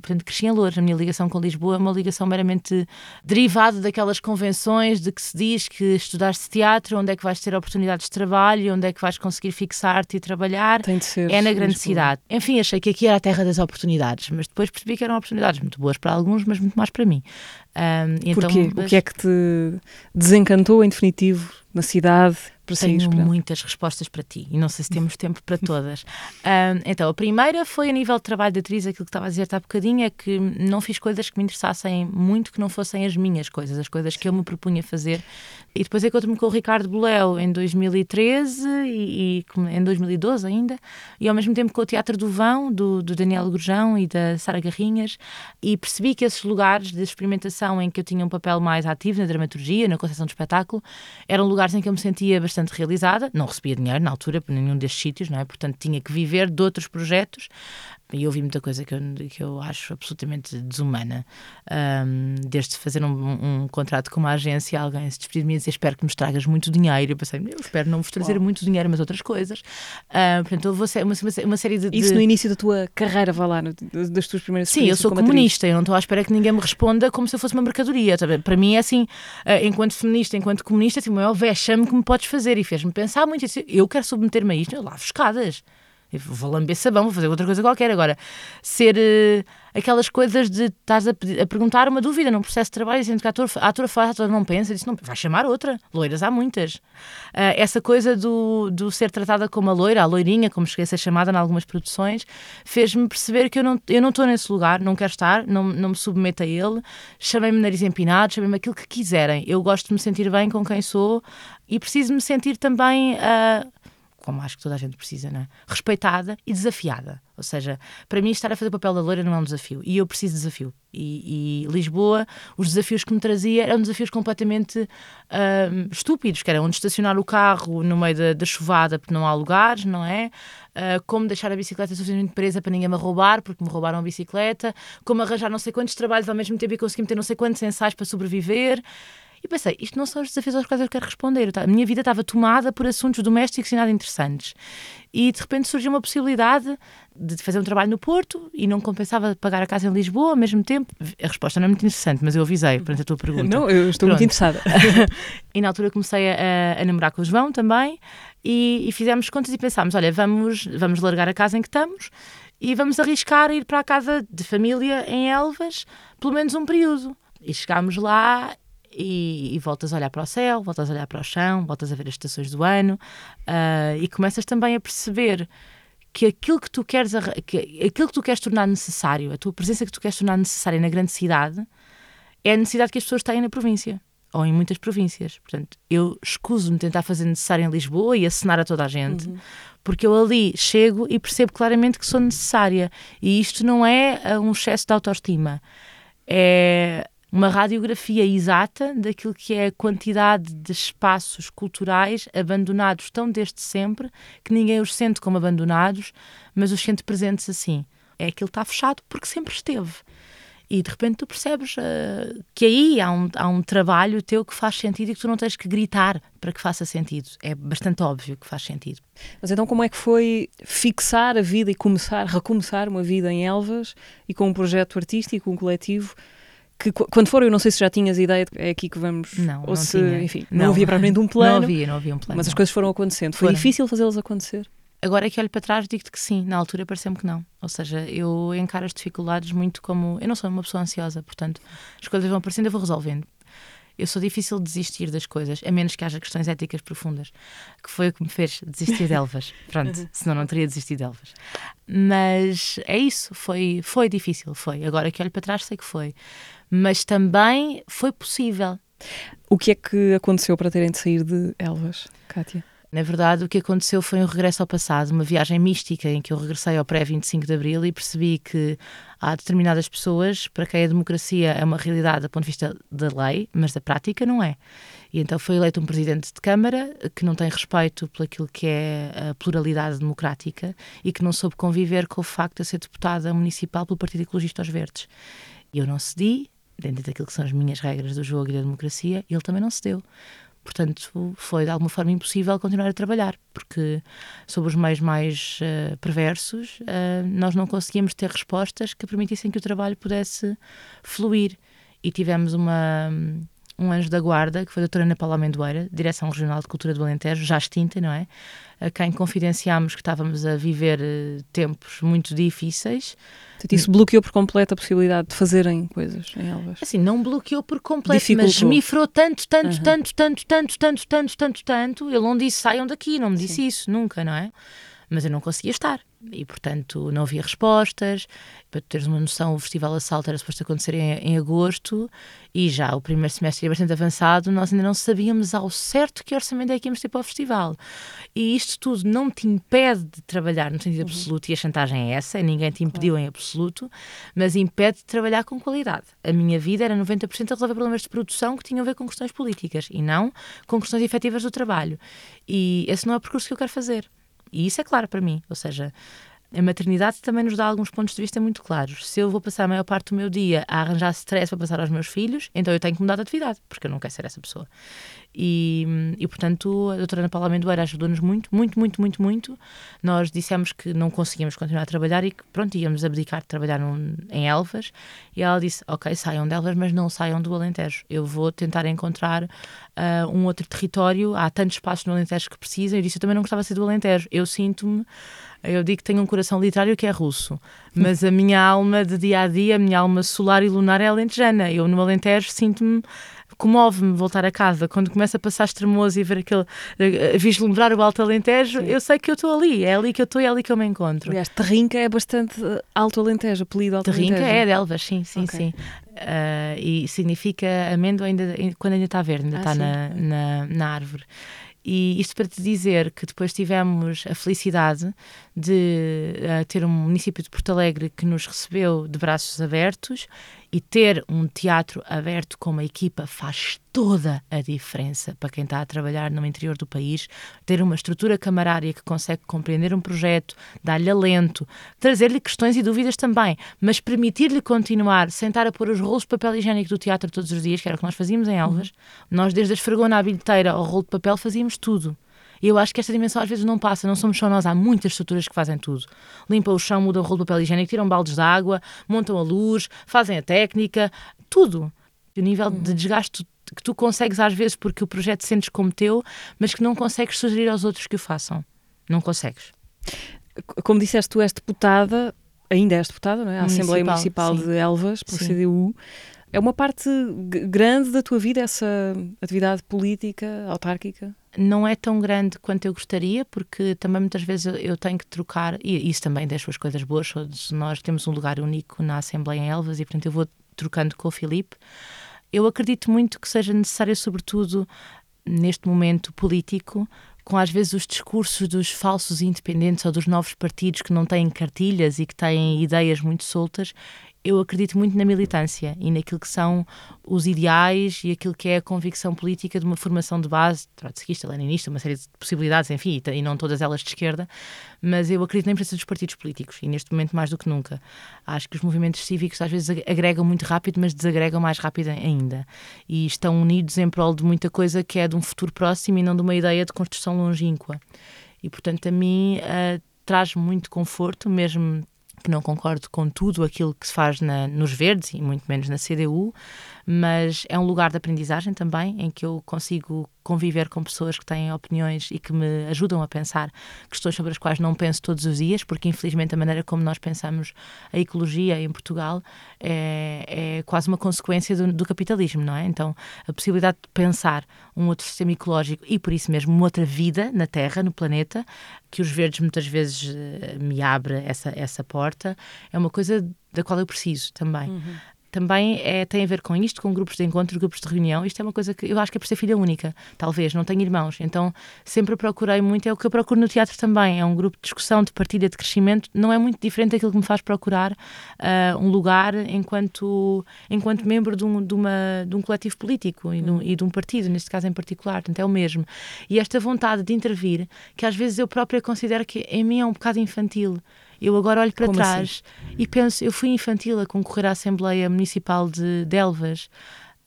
S3: Portanto, cresci em Louros. A minha ligação com Lisboa é uma ligação meramente derivada daquelas convenções de que se diz que estudaste teatro, onde é que vais ter oportunidades de trabalho, onde é que vais conseguir fixar-te e trabalhar.
S2: Tem de ser.
S3: É na grande Lisboa. cidade. Enfim, achei que aqui era a terra das oportunidades, mas depois percebi que eram oportunidades muito boas para alguns, mas muito mais para mim. Um,
S2: Porquê? Então, o que é que te desencantou em definitivo na cidade?
S3: Para Tenho muitas respostas para ti e não sei se temos tempo para todas. Um, então, a primeira foi a nível de trabalho de atriz, aquilo que estava a dizer há bocadinho, é que não fiz coisas que me interessassem muito, que não fossem as minhas coisas, as coisas que eu me propunha fazer. E depois encontro-me com o Ricardo Boleu em 2013 e, e, em 2012 ainda, e ao mesmo tempo com o Teatro do Vão, do, do Daniel Gurjão e da Sara Garrinhas, e percebi que esses lugares de experimentação em que eu tinha um papel mais ativo na dramaturgia, na concepção do espetáculo, eram lugares em que eu me sentia bastante realizada, não recebia dinheiro na altura para nenhum destes sítios, não é? Portanto, tinha que viver de outros projetos e ouvi muita coisa que eu, que eu acho absolutamente desumana. Um, desde fazer um, um, contrato com uma agência, alguém se despedir de mim e dizer espero que me tragas muito dinheiro. Eu pensei, eu espero não vos trazer muito dinheiro, mas outras coisas. Uh, portanto, houve uma, uma, uma série de,
S2: Isso no início da tua carreira, vá lá, no, das tuas primeiras
S3: Sim, eu sou comunista, eu não estou à espera que ninguém me responda como se eu fosse uma mercadoria. Tá para mim é assim, uh, enquanto feminista, enquanto comunista, assim, o maior vexame que me podes fazer e fez-me pensar muito. Eu quero submeter-me a isto, eu lavo escadas vou lamber sabão, vou fazer outra coisa qualquer. Agora, ser uh, aquelas coisas de estás a, a, perguntar uma dúvida num processo de trabalho, dizendo que a ator, faz, a atora não pensa, disse, não, vai chamar outra. Loiras há muitas. Uh, essa coisa do, do ser tratada como a loira, a loirinha, como cheguei a ser chamada em algumas produções, fez-me perceber que eu não eu não estou nesse lugar, não quero estar, não, não me submeto a ele. Chamei-me nariz empinado, chamei-me aquilo que quiserem. Eu gosto de me sentir bem com quem sou e preciso me sentir também. Uh, como acho que toda a gente precisa, não é? respeitada e desafiada. Ou seja, para mim estar a fazer o papel da loira não é um desafio e eu preciso de desafio. E, e Lisboa, os desafios que me trazia eram desafios completamente uh, estúpidos, que era onde estacionar o carro no meio da, da chuvada porque não há lugares, não é? Uh, como deixar a bicicleta suficientemente presa para ninguém me roubar, porque me roubaram a bicicleta, como arranjar não sei quantos trabalhos ao mesmo tempo e conseguir ter não sei quantos ensaios para sobreviver. E pensei, isto não são os desafios aos quais eu quero responder. A minha vida estava tomada por assuntos domésticos e nada interessantes. E de repente surgiu uma possibilidade de fazer um trabalho no Porto e não compensava pagar a casa em Lisboa ao mesmo tempo. A resposta não é muito interessante, mas eu avisei perante a tua pergunta.
S2: Não, eu estou Pronto. muito interessada.
S3: e na altura comecei a, a, namorar com o João também e, e fizemos contas e pensámos: olha, vamos, vamos largar a casa em que estamos e vamos arriscar ir para a casa de família em Elvas pelo menos um período. E chegámos lá e, e, voltas a olhar para o céu, voltas a olhar para o chão, voltas a ver as estações do ano uh, e começas também a perceber que aquilo que tu queres que aquilo que tu queres tornar necessário, a tua presença que tu queres tornar necessária na grande cidade é a necessidade que as pessoas têm na província ou em muitas províncias. Portanto, eu escuso-me tentar fazer necessário em Lisboa e acenar a toda a gente, uhum. porque eu ali chego e percebo claramente que sou necessária. E isto não é ah, um excesso de autoestima. É uma radiografia exata daquilo que é a quantidade de espaços culturais abandonados tão desde sempre que ninguém os sente como abandonados, mas os sente presentes assim. É aquilo que está fechado porque sempre esteve. E de repente tu percebes uh, que aí há um, há um trabalho teu que faz sentido e que tu não tens que gritar para que faça sentido. É bastante óbvio que faz sentido.
S2: Mas então como é que foi fixar a vida e começar, recomeçar uma vida em Elvas e com um projeto artístico, um coletivo que quando for, eu não sei se já tinhas ideia de é aqui que vamos.
S3: Não,
S2: ou
S3: não
S2: se,
S3: tinha.
S2: enfim, não, não havia propriamente um plano.
S3: Não havia, não havia um plano.
S2: Mas as coisas foram acontecendo. Foi difícil fazê-las acontecer?
S3: Agora é que olho para trás, digo-te que sim. Na altura pareceu-me que não. Ou seja, eu encaro as dificuldades muito como. Eu não sou uma pessoa ansiosa, portanto, as coisas vão aparecendo, eu vou resolvendo. Eu sou difícil de desistir das coisas, a menos que haja questões éticas profundas, que foi o que me fez desistir de Elvas. Pronto, senão não teria desistido de Elvas. Mas é isso, foi, foi difícil, foi. Agora que olho para trás, sei que foi mas também foi possível.
S2: O que é que aconteceu para terem de sair de Elvas, Kátia?
S3: Na verdade, o que aconteceu foi um regresso ao passado, uma viagem mística em que eu regressei ao pré-25 de Abril e percebi que há determinadas pessoas para quem a democracia é uma realidade do ponto de vista da lei, mas da prática não é. E então foi eleito um presidente de Câmara que não tem respeito por aquilo que é a pluralidade democrática e que não soube conviver com o facto de ser deputada municipal pelo Partido Ecologista aos Verdes. E eu não cedi, dentro daquilo que são as minhas regras do jogo e da democracia, ele também não cedeu. Portanto, foi de alguma forma impossível continuar a trabalhar, porque sob os meios mais uh, perversos, uh, nós não conseguíamos ter respostas que permitissem que o trabalho pudesse fluir. E tivemos uma, um anjo da guarda, que foi a doutora Ana Paula Amendoeira, Direção Regional de Cultura do Alentejo, já extinta, não é? A quem confidenciámos que estávamos a viver uh, tempos muito difíceis.
S2: Isso bloqueou por completo a possibilidade de fazerem coisas em Elvas?
S3: Assim, não bloqueou por completo, Dificultou. mas me frou tanto, tanto, uhum. tanto, tanto, tanto, tanto, tanto, tanto, tanto. Ele não disse saiam daqui, não me disse Sim. isso, nunca, não é? Mas eu não conseguia estar e, portanto, não havia respostas. Para teres uma noção, o Festival Assalto era suposto acontecer em, em, agosto e já o primeiro semestre é bastante avançado, nós ainda não sabíamos ao certo que orçamento é que íamos ter para o festival. E isto tudo não te impede de trabalhar no sentido uhum. absoluto, e a chantagem é essa, ninguém te impediu claro. em absoluto, mas impede de trabalhar com qualidade. A minha vida era 90% a resolver problemas de produção que tinham a ver com questões políticas e não com questões efetivas do trabalho. E esse não é o percurso que eu quero fazer. E isso é claro para mim. Ou seja, a maternidade também nos dá alguns pontos de vista muito claros. Se eu vou passar a maior parte do meu dia a arranjar stress para passar aos meus filhos, então eu tenho que mudar de atividade, porque eu não quero ser essa pessoa. E, e portanto, a doutora Ana Paula Amendoeira ajudou-nos muito, muito, muito, muito, muito. Nós dissemos que não conseguíamos continuar a trabalhar e que, pronto, íamos abdicar de trabalhar num, em Elvas. E ela disse, ok, saiam de Elvas, mas não saiam do Alentejo. Eu vou tentar encontrar uh, um outro território. Há tantos espaços no Alentejo que precisam. Eu disse, eu também não gostava de ser do Alentejo. Eu sinto-me eu digo que tenho um coração literário que é russo, mas a minha alma de dia a dia, a minha alma solar e lunar é alentejana. Eu no Alentejo sinto-me comove-me voltar a casa. Quando começa a passar extremoso e ver aquele, vislumbrar o Alto Alentejo, Sim. eu sei que eu estou ali, é ali que eu estou e é ali que eu me encontro.
S2: Aliás, Terrinca é bastante Alto Alentejo, apelido Alto
S3: Terrinca
S2: Alentejo.
S3: é de Elvas, sim, sim, okay. sim. Uh, e significa amêndoa ainda, quando ainda está verde, ainda ah, está na, na, na árvore. E isto para te dizer que depois tivemos a felicidade de uh, ter um município de Porto Alegre que nos recebeu de braços abertos e ter um teatro aberto com uma equipa faz toda a diferença para quem está a trabalhar no interior do país. Ter uma estrutura camarária que consegue compreender um projeto, dar-lhe alento, trazer-lhe questões e dúvidas também, mas permitir-lhe continuar sem estar a pôr os rolos de papel higiênico do teatro todos os dias, que era o que nós fazíamos em Elvas. Uhum. Nós, desde a esfregona à bilheteira ao rolo de papel, fazíamos tudo. E eu acho que esta dimensão às vezes não passa, não somos só nós, há muitas estruturas que fazem tudo. Limpam o chão, mudam o rolo de papel higiênico, tiram baldes de água, montam a luz, fazem a técnica, tudo. O nível de uhum. desgaste que tu consegues às vezes porque o projeto sentes como teu, mas que não consegues sugerir aos outros que o façam. Não consegues.
S2: Como disseste, tu és deputada, ainda és deputada, não é? A Assembleia Municipal sim. de Elvas, pelo sim. CDU. É uma parte grande da tua vida essa atividade política, autárquica?
S3: Não é tão grande quanto eu gostaria, porque também muitas vezes eu tenho que trocar, e isso também das suas coisas boas, nós temos um lugar único na Assembleia em Elvas e, portanto, eu vou trocando com o Filipe. Eu acredito muito que seja necessário, sobretudo neste momento político, com às vezes os discursos dos falsos independentes ou dos novos partidos que não têm cartilhas e que têm ideias muito soltas, eu acredito muito na militância e naquilo que são os ideais e aquilo que é a convicção política de uma formação de base, trotskista, leninista, uma série de possibilidades, enfim, e não todas elas de esquerda, mas eu acredito na importância dos partidos políticos e neste momento mais do que nunca. Acho que os movimentos cívicos às vezes agregam muito rápido, mas desagregam mais rápido ainda. E estão unidos em prol de muita coisa que é de um futuro próximo e não de uma ideia de construção longínqua. E portanto, a mim uh, traz muito conforto, mesmo que não concordo com tudo aquilo que se faz na, nos verdes e muito menos na CDU, mas é um lugar de aprendizagem também em que eu consigo conviver com pessoas que têm opiniões e que me ajudam a pensar questões sobre as quais não penso todos os dias, porque infelizmente a maneira como nós pensamos a ecologia em Portugal é, é quase uma consequência do, do, capitalismo, não é? Então a possibilidade de pensar um outro sistema ecológico e por isso mesmo uma outra vida na Terra, no planeta, que os verdes muitas vezes eh, me abre essa, essa porta, é uma coisa da qual eu preciso também. Uhum também é, tem a ver com isto, com grupos de encontro, grupos de reunião. Isto é uma coisa que eu acho que é por ser filha única, talvez, não tenho irmãos. Então sempre procurei muito, é o que eu procuro no teatro também. É um grupo de discussão, de partilha, de crescimento. Não é muito diferente daquilo que me faz procurar uh, um lugar enquanto, enquanto membro de um, de, uma, de um coletivo político e de um, e de um partido, neste caso em particular. Portanto, é o mesmo. E esta vontade de intervir, que às vezes eu própria considero que em mim é um bocado infantil. Eu agora olho para Como trás assim? e penso, eu fui infantil a concorrer à Assembleia Municipal de Delvas.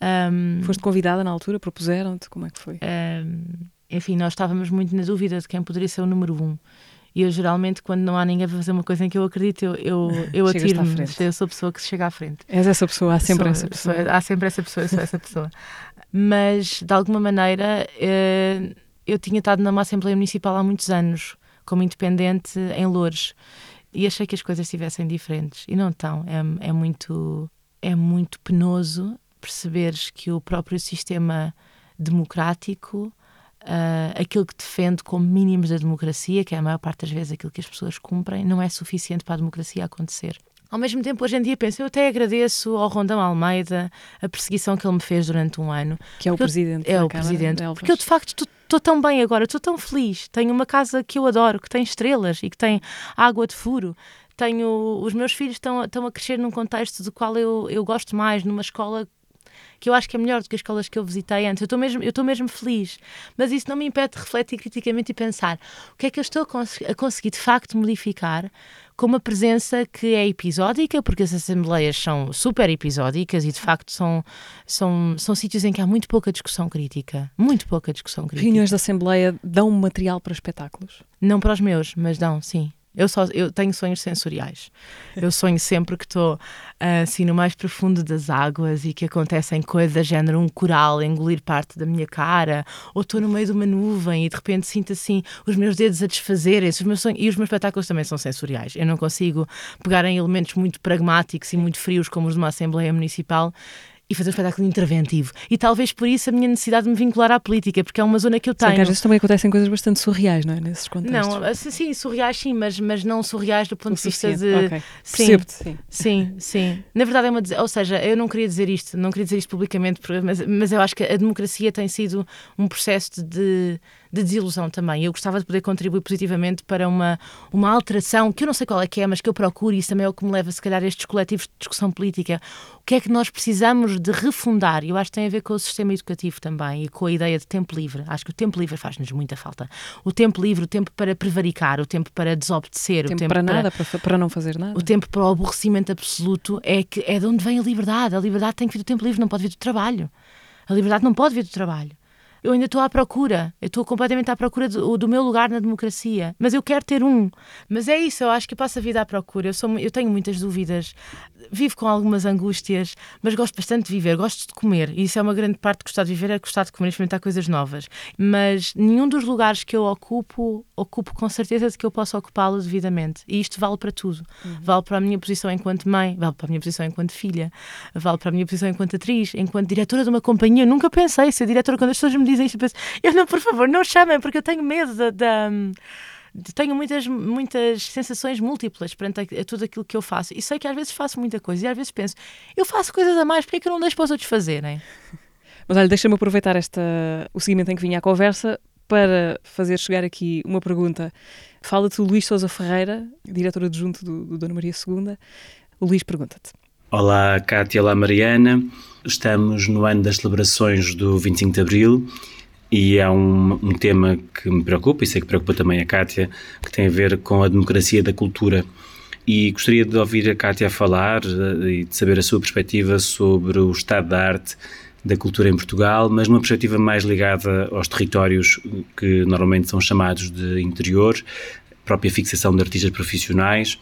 S2: Um, Foste convidada na altura? Propuseram-te? Como é que foi?
S3: Um, enfim, nós estávamos muito na dúvida de quem poderia ser o número um. E eu geralmente, quando não há ninguém a fazer uma coisa em que eu acredito, eu, eu, eu atiro-me. Eu sou a pessoa que chega à frente.
S2: És essa pessoa, há sempre sou, essa pessoa.
S3: Sou, há sempre essa pessoa, eu sou essa pessoa. mas de alguma maneira uh, eu tinha estado numa Assembleia Municipal há muitos anos, como independente em Loures, e achei que as coisas estivessem diferentes. E não estão. É, é, muito, é muito penoso perceberes que o próprio sistema democrático uh, aquilo que defende como mínimos da democracia, que é a maior parte das vezes aquilo que as pessoas cumprem, não é suficiente para a democracia acontecer. Ao mesmo tempo, hoje em dia penso, eu até agradeço ao Rondão Almeida a perseguição que ele me fez durante um ano.
S2: Que é o presidente.
S3: Eu, é o presidente. Porque eu, de facto, estou tão bem agora, estou tão feliz. Tenho uma casa que eu adoro, que tem estrelas e que tem água de furo. Tenho, os meus filhos estão, estão a crescer num contexto do qual eu, eu gosto mais, numa escola que eu acho que é melhor do que as escolas que eu visitei antes. Eu estou mesmo, eu estou mesmo feliz. Mas isso não me impede de refletir criticamente e pensar o que é que eu estou a, cons a conseguir de facto modificar com uma presença que é episódica, porque as assembleias são super episódicas e de facto são, são, são sítios em que há muito pouca discussão crítica. Muito pouca discussão crítica.
S2: Reuniões da Assembleia dão material para espetáculos?
S3: Não para os meus, mas dão, sim. Eu, só, eu tenho sonhos sensoriais. Eu sonho sempre que estou assim no mais profundo das águas e que acontecem coisas, género um coral engolir parte da minha cara, ou estou no meio de uma nuvem e de repente sinto assim os meus dedos a desfazerem-se. Os meus sonhos, e os meus espetáculos também são sensoriais. Eu não consigo pegar em elementos muito pragmáticos e muito frios como os de uma Assembleia Municipal e fazer um espetáculo interventivo. E talvez por isso a minha necessidade de me vincular à política, porque é uma zona que eu tenho. Sim,
S2: que às vezes também acontecem coisas bastante surreais, não é? Nesses contextos.
S3: Não, sim, surreais sim, mas, mas não surreais do ponto o de vista de.
S2: Okay. Sim, sim.
S3: Sim, sim. Na verdade é uma. Ou seja, eu não queria dizer isto, não queria dizer isto publicamente, mas, mas eu acho que a democracia tem sido um processo de de desilusão também. Eu gostava de poder contribuir positivamente para uma, uma alteração, que eu não sei qual é que é, mas que eu procuro, e isso também é o que me leva, se calhar, a estes coletivos de discussão política. O que é que nós precisamos de refundar? Eu acho que tem a ver com o sistema educativo também e com a ideia de tempo livre. Acho que o tempo livre faz-nos muita falta. O tempo livre, o tempo para prevaricar, o tempo para desobedecer,
S2: o
S3: tempo,
S2: tempo para nada, para, para não fazer nada.
S3: O tempo para o aborrecimento absoluto é, que, é de onde vem a liberdade. A liberdade tem que vir do tempo livre, não pode vir do trabalho. A liberdade não pode vir do trabalho eu ainda estou à procura, eu estou completamente à procura do, do, meu lugar na democracia, mas eu quero ter um. Mas é isso, eu acho que eu passo a vida à procura. Eu, sou, eu tenho muitas dúvidas, vivo com algumas angústias, mas gosto bastante de viver, gosto de comer. E isso é uma grande parte de gostar de viver, é gostar de comer e experimentar coisas novas. Mas nenhum dos lugares que eu ocupo, ocupo com certeza de que eu posso ocupá-lo devidamente. E isto vale para tudo. Uhum. Vale para a minha posição enquanto mãe, vale para a minha posição enquanto filha, vale para a minha posição enquanto atriz, enquanto diretora de uma companhia. Eu nunca pensei ser diretora quando as pessoas me dizem isto, eu penso, eu não, por favor, não chamem, porque eu tenho medo da. da tenho muitas, muitas sensações múltiplas perante a, a, tudo aquilo que eu faço. E sei que às vezes faço muita coisa e às vezes penso, eu faço coisas a mais, porque é que eu não deixo para os outros fazerem?
S2: Mas olha, deixa-me aproveitar esta, o seguimento em que vinha a conversa para fazer chegar aqui uma pergunta. Fala-te o Luís Sousa Ferreira, diretor adjunto do, do Dona Maria II. O Luís pergunta-te.
S4: Olá, Cátia, olá, Mariana. Estamos no ano das celebrações do 25 de Abril e é um, um, tema que me preocupa e sei que preocupa também a Cátia, que tem a ver com a democracia da cultura. E gostaria de ouvir a Cátia falar eh, e de saber a sua perspectiva sobre o estado da arte da cultura em Portugal, mas numa perspectiva mais ligada aos territórios que normalmente são chamados de interior, própria fixação de artistas profissionais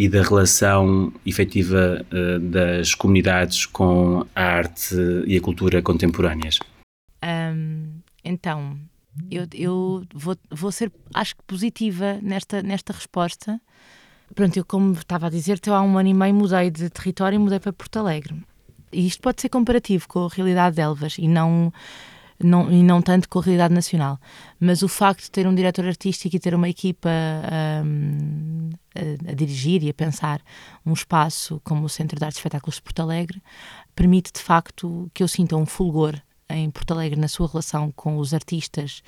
S4: e da relação efetiva uh, das comunidades com a arte e a cultura contemporâneas?
S3: Um, então, eu, eu vou, vou, ser, acho que positiva nesta, nesta resposta. Pronto, eu como estava a dizer, há um ano e meio mudei de território e mudei para Porto Alegre. E isto pode ser comparativo com a realidade de Elvas e não não, e não tanto com a realidade nacional. Mas o facto de ter um diretor artístico e ter uma equipa um, a, a, dirigir e a pensar um espaço como o Centro de Artes e Espetáculos de Porto Alegre permite de facto que eu sinta um fulgor em Porto Alegre na sua relação com os artistas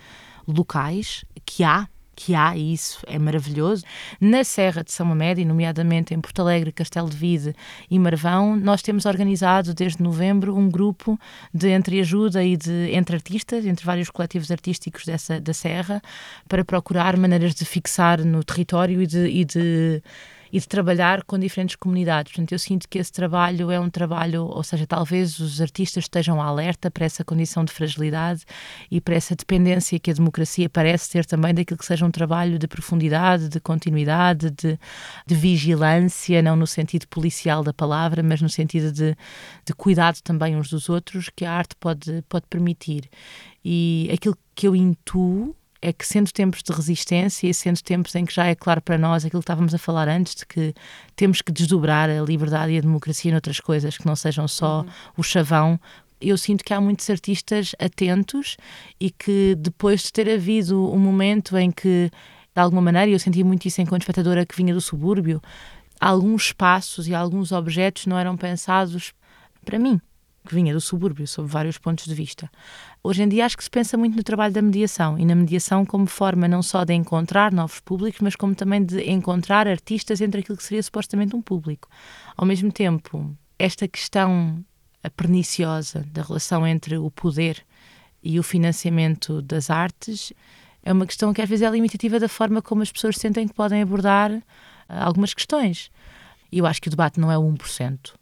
S3: locais que há que há, e isso é maravilhoso. Na Serra de São Mamed, nomeadamente em Porto Alegre, Castelo de Vide e Marvão, nós temos organizado desde novembro um grupo de entreajuda e de entre artistas, entre vários coletivos artísticos dessa, da Serra, para procurar maneiras de fixar no território e de, e de e de trabalhar com diferentes comunidades. Portanto, eu sinto que esse trabalho é um trabalho, ou seja, talvez os artistas estejam alerta para essa condição de fragilidade e para essa dependência que a democracia parece ter também daquilo que seja um trabalho de profundidade, de continuidade, de, de vigilância, não no sentido policial da palavra, mas no sentido de, de cuidado também uns dos outros que a arte pode, pode permitir. E aquilo que eu intuo é que sendo tempos de resistência e sendo tempos em que já é claro para nós aquilo que estávamos a falar antes, de que temos que desdobrar a liberdade e a democracia noutras coisas que não sejam só uhum. o chavão, eu sinto que há muitos artistas atentos e que depois de ter havido um momento em que, de alguma maneira, eu senti muito isso enquanto espectadora que vinha do subúrbio, alguns espaços e alguns objetos não eram pensados para mim que vinha do subúrbio, sob vários pontos de vista. Hoje em dia acho que se pensa muito no trabalho da mediação e na mediação como forma não só de encontrar novos públicos, mas como também de encontrar artistas entre aquilo que seria supostamente um público. Ao mesmo tempo, esta questão perniciosa da relação entre o poder e o financiamento das artes é uma questão que às vezes é limitativa da forma como as pessoas sentem que podem abordar ah, algumas questões. E eu acho que o debate não é o 1%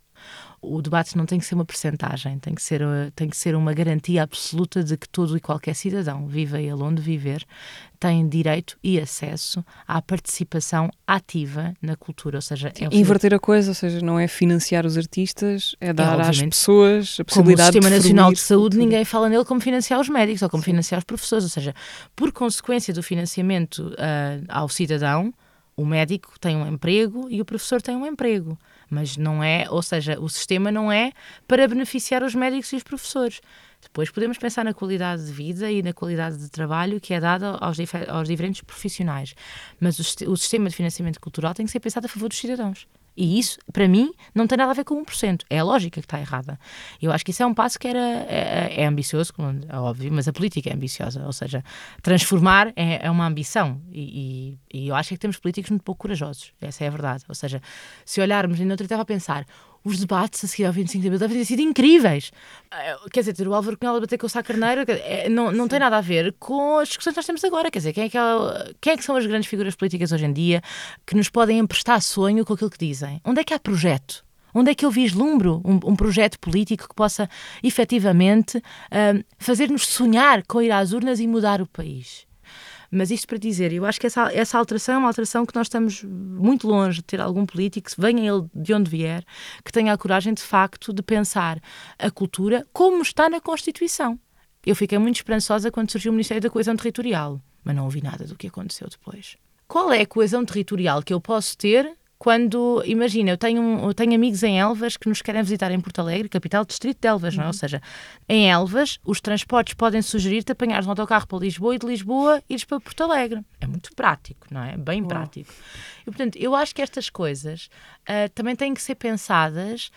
S3: o debate não tem que ser uma percentagem, tem que ser, eh, tem que ser uma garantia absoluta de que todo e qualquer cidadão, viva ele onde viver, tem direito e acesso à participação ativa na cultura, ou seja...
S2: É Inverter a coisa, ou seja, não é financiar os artistas, é dar é, às pessoas a possibilidade
S3: como o Sistema
S2: de
S3: Nacional de Saúde, ninguém fala nele como financiar os médicos ou como Sim. financiar os professores, ou seja, por consequência do financiamento uh, ao cidadão, o médico tem um emprego e o professor tem um emprego mas não é, ou seja, o sistema não é para beneficiar os médicos e os professores. Depois podemos pensar na qualidade de vida e na qualidade de trabalho que é dada aos, aos diferentes profissionais, mas o, o sistema de financiamento cultural tem que ser pensado a favor dos cidadãos. E isso, para mim, não tem nada a ver com 1%. É a lógica que está errada. Eu acho que isso é um passo que era, é, é ambicioso, é óbvio, mas a política é ambiciosa. Ou seja, transformar é, é uma ambição. E, e, e, eu acho que temos políticos muito pouco corajosos. Essa é a verdade. Ou seja, se olharmos, ainda outro estava a pensar, os debates a seguir ao 25 de Abril devem ter sido incríveis. Eh, quer dizer, ter o Álvaro Cunhal a bater com o Sá Carneiro é, não, não tem nada a ver com as discussões que nós temos agora. Quer dizer, quem é, que, é, quem é que são as grandes figuras políticas hoje em dia que nos podem emprestar sonho com aquilo que dizem? Onde é que há projeto? Onde é que eu vislumbro um, um projeto político que possa efetivamente uh, fazer-nos sonhar com ir às urnas e mudar o país? Mas isto para dizer, eu acho que essa, essa alteração é uma alteração que nós estamos muito longe de ter algum político, venha ele de onde vier, que tenha a coragem de facto de pensar a cultura como está na Constituição. Eu fiquei muito esperançosa quando surgiu o Ministério da Coesão Territorial, mas não ouvi nada do que aconteceu depois. Qual é a coesão territorial que eu posso ter quando, imagina, eu tenho, eu tenho amigos em Elvas que nos querem visitar em Porto Alegre, capital do distrito de Elvas, uhum. não é? Ou uhum. seja, em Elvas, os transportes podem sugerir-te apanhar um autocarro para Lisboa e de Lisboa ires para Porto Alegre. É muito prático, não é? Bem uhum. prático. E, portanto, eu acho que estas coisas uh, também têm que ser pensadas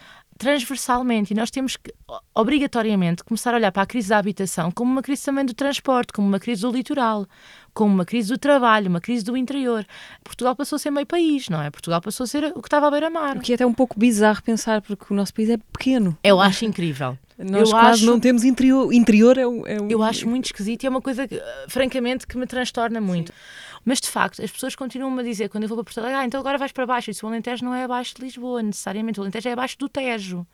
S3: transversalmente e nós temos que obrigatoriamente começar a olhar para a crise da habitação como uma crise também do transporte, como uma crise do litoral, como uma crise do trabalho, uma crise do interior. Portugal passou a ser meio país, não é? Portugal passou a ser o que estava à beira-mar.
S2: O que é até um pouco bizarro pensar, porque o nosso país é pequeno.
S3: Eu acho incrível.
S2: Nós eu quase acho, não temos interior. Interior é um, é um...
S3: Eu acho muito esquisito e é uma coisa, que, francamente, que me transtorna muito. Sim. Mas de facto, as pessoas continuam a dizer, quando eu vou para Porto Alegre, ah, então agora vais para baixo. Isso o Alentejo não é abaixo de Lisboa, necessariamente. O Alentejo é abaixo do Tejo.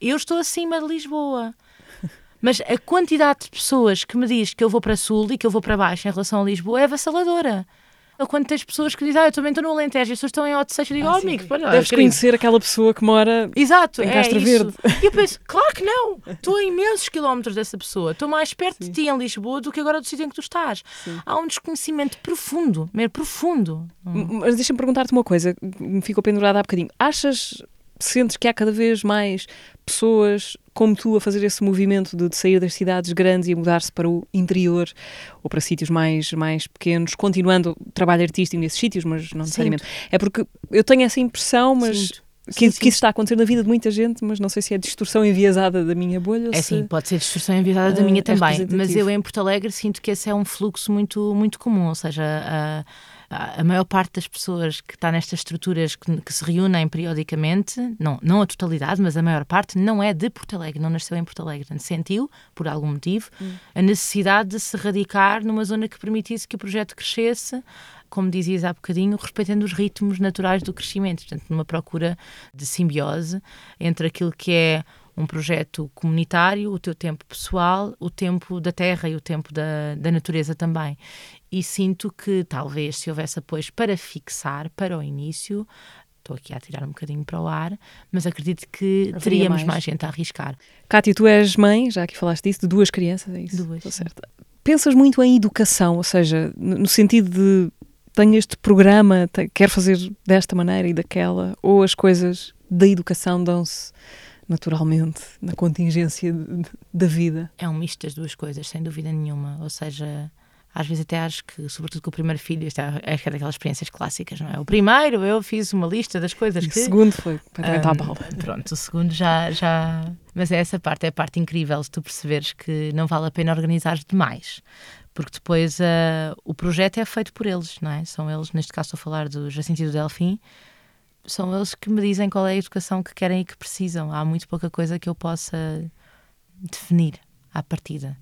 S3: Eu estou acima de Lisboa. Mas a quantidade de pessoas que me diz que eu vou para Sul e que eu vou para baixo em relação a Lisboa é avassaladora. Ou quando tens pessoas que dizem, ah, eu também estou no Alentejo, e as pessoas estão em Seixo, eu digo, ah, oh, amigo,
S2: olha, Deves conhecer aquela pessoa que mora
S3: Exato,
S2: em
S3: é
S2: Castro Verde.
S3: E eu penso, claro que não, estou a imensos quilómetros dessa pessoa, estou mais perto Sim. de ti em Lisboa do que agora do sítio em que tu estás. Sim. Há um desconhecimento profundo, mesmo profundo.
S2: Mas deixa-me perguntar-te uma coisa, me ficou pendurada há bocadinho. Achas sentes que há cada vez mais pessoas como tu a fazer esse movimento de, de sair das cidades grandes e mudar-se para o interior ou para sítios mais, mais pequenos, continuando o trabalho artístico nesses sítios, mas não necessariamente. Sinto. É porque eu tenho essa impressão, mas. Que, sim, sim. que, isso está a acontecer na vida de muita gente, mas não sei se é distorção enviesada da minha bolha.
S3: É sim, pode ser distorção enviesada da minha uh, também. É mas eu em Porto Alegre sinto que esse é um fluxo muito, muito comum, ou seja, uh, a maior parte das pessoas que está nestas estruturas que, que, se reúnem periodicamente, não, não a totalidade, mas a maior parte, não é de Porto Alegre, não nasceu em Porto Alegre. Sentiu, por algum motivo, hum. a necessidade de se radicar numa zona que permitisse que o projeto crescesse, como dizias há bocadinho, respeitando os ritmos naturais do crescimento. Portanto, numa procura de simbiose entre aquilo que é um projeto comunitário, o teu tempo pessoal, o tempo da terra e o tempo da, da natureza também. E sinto que talvez se houvesse apoios para fixar, para o início, estou aqui a tirar um bocadinho para o ar, mas acredito que Haveria teríamos mais. mais. gente a arriscar.
S2: Cátia, tu és mãe, já que falaste disso, de duas crianças, é isso?
S3: Duas.
S2: certo. Pensas muito em educação, ou seja, no sentido de tenho este programa, quero fazer desta maneira e daquela, ou as coisas da educação dão-se naturalmente, na contingência da vida.
S3: É um misto das duas coisas, sem dúvida nenhuma. Ou seja, às vezes até acho que, sobretudo com o primeiro filho, isto é, é daquelas experiências clássicas, não é? O primeiro eu fiz uma lista das coisas que...
S2: o segundo foi para um, a
S3: Pronto, o segundo já, já... Mas é essa parte, é a parte incrível, se tu perceberes que não vale a pena organizar demais. Porque depois uh, o projeto é feito por eles, não é? São eles, neste caso estou a falar do Jacinto e do Delfim, são eles que me dizem qual é a educação que querem e que precisam. Há muito pouca coisa que eu possa definir à partida.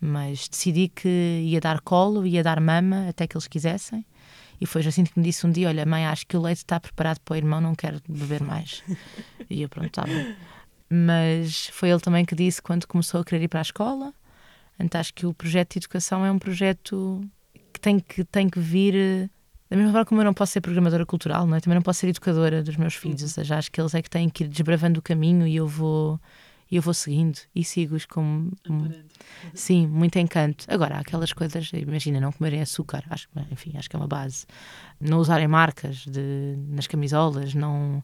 S3: Mas decidi que ia dar colo, ia dar mama até que eles quisessem. E foi assim que me disse um dia: Olha, mãe, acho que o leite está preparado para o irmão, não quero beber mais. e eu, pronto, estava. Tá Mas foi ele também que disse quando começou a querer ir para a escola. Então acho que o projeto de educação é um projeto que tem que, tem que vir da mesma forma como eu não posso ser programadora cultural, não é? também não posso ser educadora dos meus filhos, ou uhum. seja, acho que eles é que têm que ir desbravando o caminho e eu vou e eu vou seguindo e sigo-os com sim, muito encanto. Agora, há aquelas coisas, imagina, não comerem açúcar, acho, enfim, acho que é uma base. Não usarem marcas de, nas camisolas, não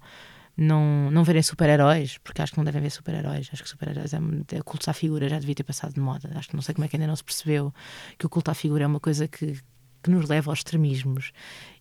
S3: não, não verem super-heróis, porque acho que não devem ver super-heróis. Acho que super-heróis é, é culto à figura, já devia ter passado de moda. Acho que não sei como é que ainda não se percebeu que o culto à figura é uma coisa que, que nos leva aos extremismos.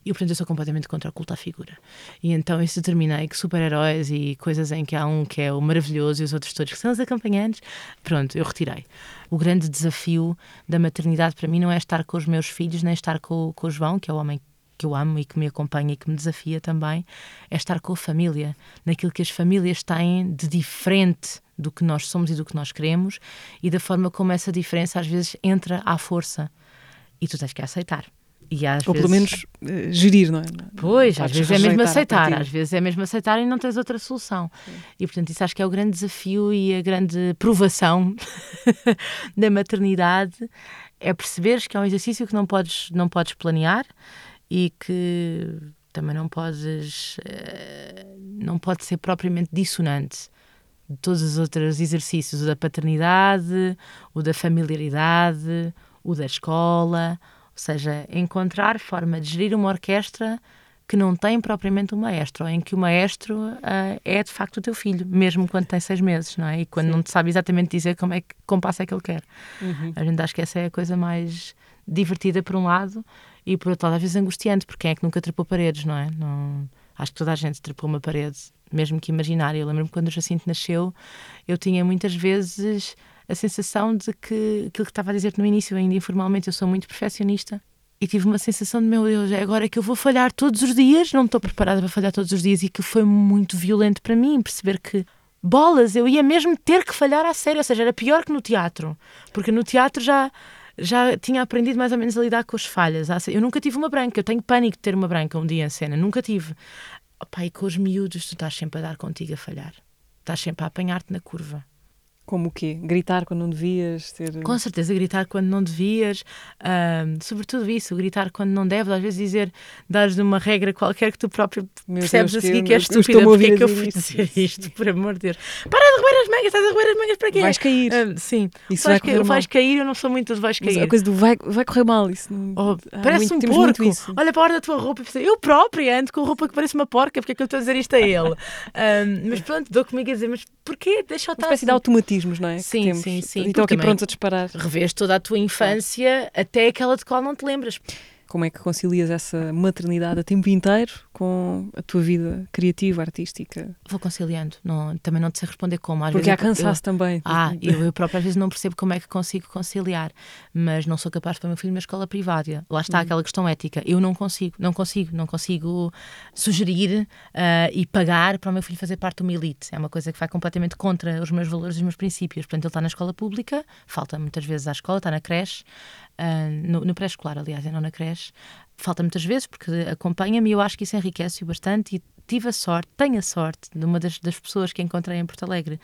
S3: E, portanto, eu sou completamente contra o culto à figura. E então isso determinei que super-heróis e coisas em que há um que é o maravilhoso e os outros todos que são os acompanhantes, pronto, eu retirei. O grande desafio da maternidade para mim não é estar com os meus filhos, nem estar com, com o João, que é o homem que eu amo e que me acompanha e que me desafia também, é estar com a família, naquilo que as famílias têm de diferente do que nós somos e do que nós queremos e da forma como essa diferença às vezes entra à força e tu tens que aceitar.
S2: E às Ou vezes... pelo menos uh, gerir, não é?
S3: Pois, às vezes é mesmo aceitar, às vezes é mesmo aceitar e não tens outra solução. Sim. E portanto, isso acho que é o grande desafio e a grande provação da maternidade é perceberes que é um exercício que não podes, não podes planear e que também não podes uh, não pode ser propriamente dissonante de todos os outros exercícios, o da paternidade, o da familiaridade, o da escola, ou seja, encontrar forma de gerir uma orquestra que não tem propriamente um maestro, ou em que o maestro uh, é de facto o teu filho, mesmo quando tem seis meses, não é? E quando Sim. não te sabe exatamente dizer como é que compasso é que ele quer. Uhum. A gente acha que essa é a coisa mais divertida por um lado e por outro lado às vezes angustiante, porque quem é que nunca trepou paredes, não é? Não... Acho que toda a gente trepou uma parede, mesmo que imaginária. Eu lembro-me quando o Jacinto nasceu, eu tinha muitas vezes a sensação de que aquilo que estava a dizer no início, ainda informalmente, eu sou muito perfeccionista. E tive uma sensação de, meu Deus, é agora que eu vou falhar todos os dias, não estou preparada para falhar todos os dias, e que foi muito violento para mim perceber que, bolas, eu ia mesmo ter que falhar a sério, ou seja, era pior que no teatro, porque no teatro já já tinha aprendido mais ou menos a lidar com as falhas. Eu nunca tive uma branca, eu tenho pânico de ter uma branca um dia em cena, nunca tive. Opa, e com os miúdos, tu estás sempre a dar contigo a falhar, estás sempre a apanhar-te na curva.
S2: Como o quê? Gritar quando não devias? Ter...
S3: Com certeza, gritar quando não devias, sobretudo isso, gritar quando não deves, às vezes dizer, dares uma regra qualquer que tu próprio Meu percebes Deus, a seguir que, que é estúpida, porque é que eu fui dizer isto, por amor de Deus. Para de roer as mangas, estás a roer as mangas para quê?
S2: Vais cair.
S3: sim, isso vais, vai vais cair, eu não sou muito de vais cair.
S2: Mas a coisa do vai, vai correr mal, isso não...
S3: oh, Parece muito, um porco, olha para a hora da tua roupa e pensa, eu própria ando com roupa que parece uma porca, porque é que eu estou a dizer isto a ele? mas pronto, dou comigo a dizer, mas porquê? Deixa-o estar.
S2: Uma espécie de automatismos, não é?
S3: Sim, sim, sim.
S2: E estão aqui prontos a disparar.
S3: Revês toda a tua infância até aquela de qual não te lembras.
S2: Como é que concilias essa maternidade a tempo inteiro com a tua vida criativa, artística?
S3: Vou conciliando. Não, também não te sei responder como. Às
S2: Porque há
S3: vezes eu-
S2: cansaço também.
S3: Ah, eu, eu própria às vezes não percebo como é que consigo conciliar, mas não sou capaz para o meu filho uma escola privada. Lá está aquela questão ética. Eu não consigo, não consigo, não consigo sugerir ah, e pagar para o meu filho fazer parte de uma elite. É uma coisa que vai completamente contra os meus valores e os meus princípios. Portanto, ele está na escola pública, falta muitas vezes à escola, está na creche, ah, no, no pré-escolar, aliás, é não na creche. Falta muitas vezes porque acompanha-me e eu acho que isso enriquece-o bastante e tive a sorte, tenho a sorte de uma das, das pessoas que encontrei em Porto Alegre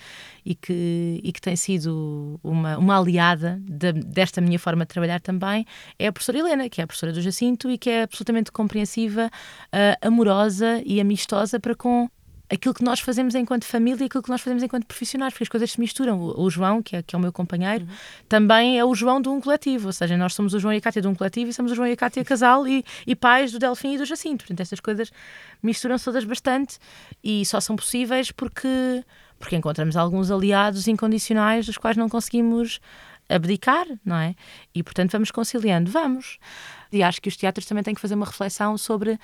S3: e que, e que tem sido uma, uma aliada de- desta minha forma de trabalhar também, é a professora Helena, que é a professora do Jacinto e que é absolutamente compreensiva, ah, amorosa e amistosa para com aquilo que nós fazemos enquanto família e aquilo que nós fazemos enquanto profissionais, porque as coisas se misturam. O, o João, que é, que é o meu companheiro, também é o João de um coletivo, ou seja, nós somos o João e a Cátia de um coletivo e somos o João e a Cátia casal e, e pais do Delfim e do Jacinto. Portanto, estas coisas misturam-se todas bastante e só são possíveis porque, porque encontramos alguns aliados incondicionais dos quais não conseguimos abdicar, não é? E portanto vamos conciliando, vamos. E acho que os teatros também têm que fazer uma reflexão sobre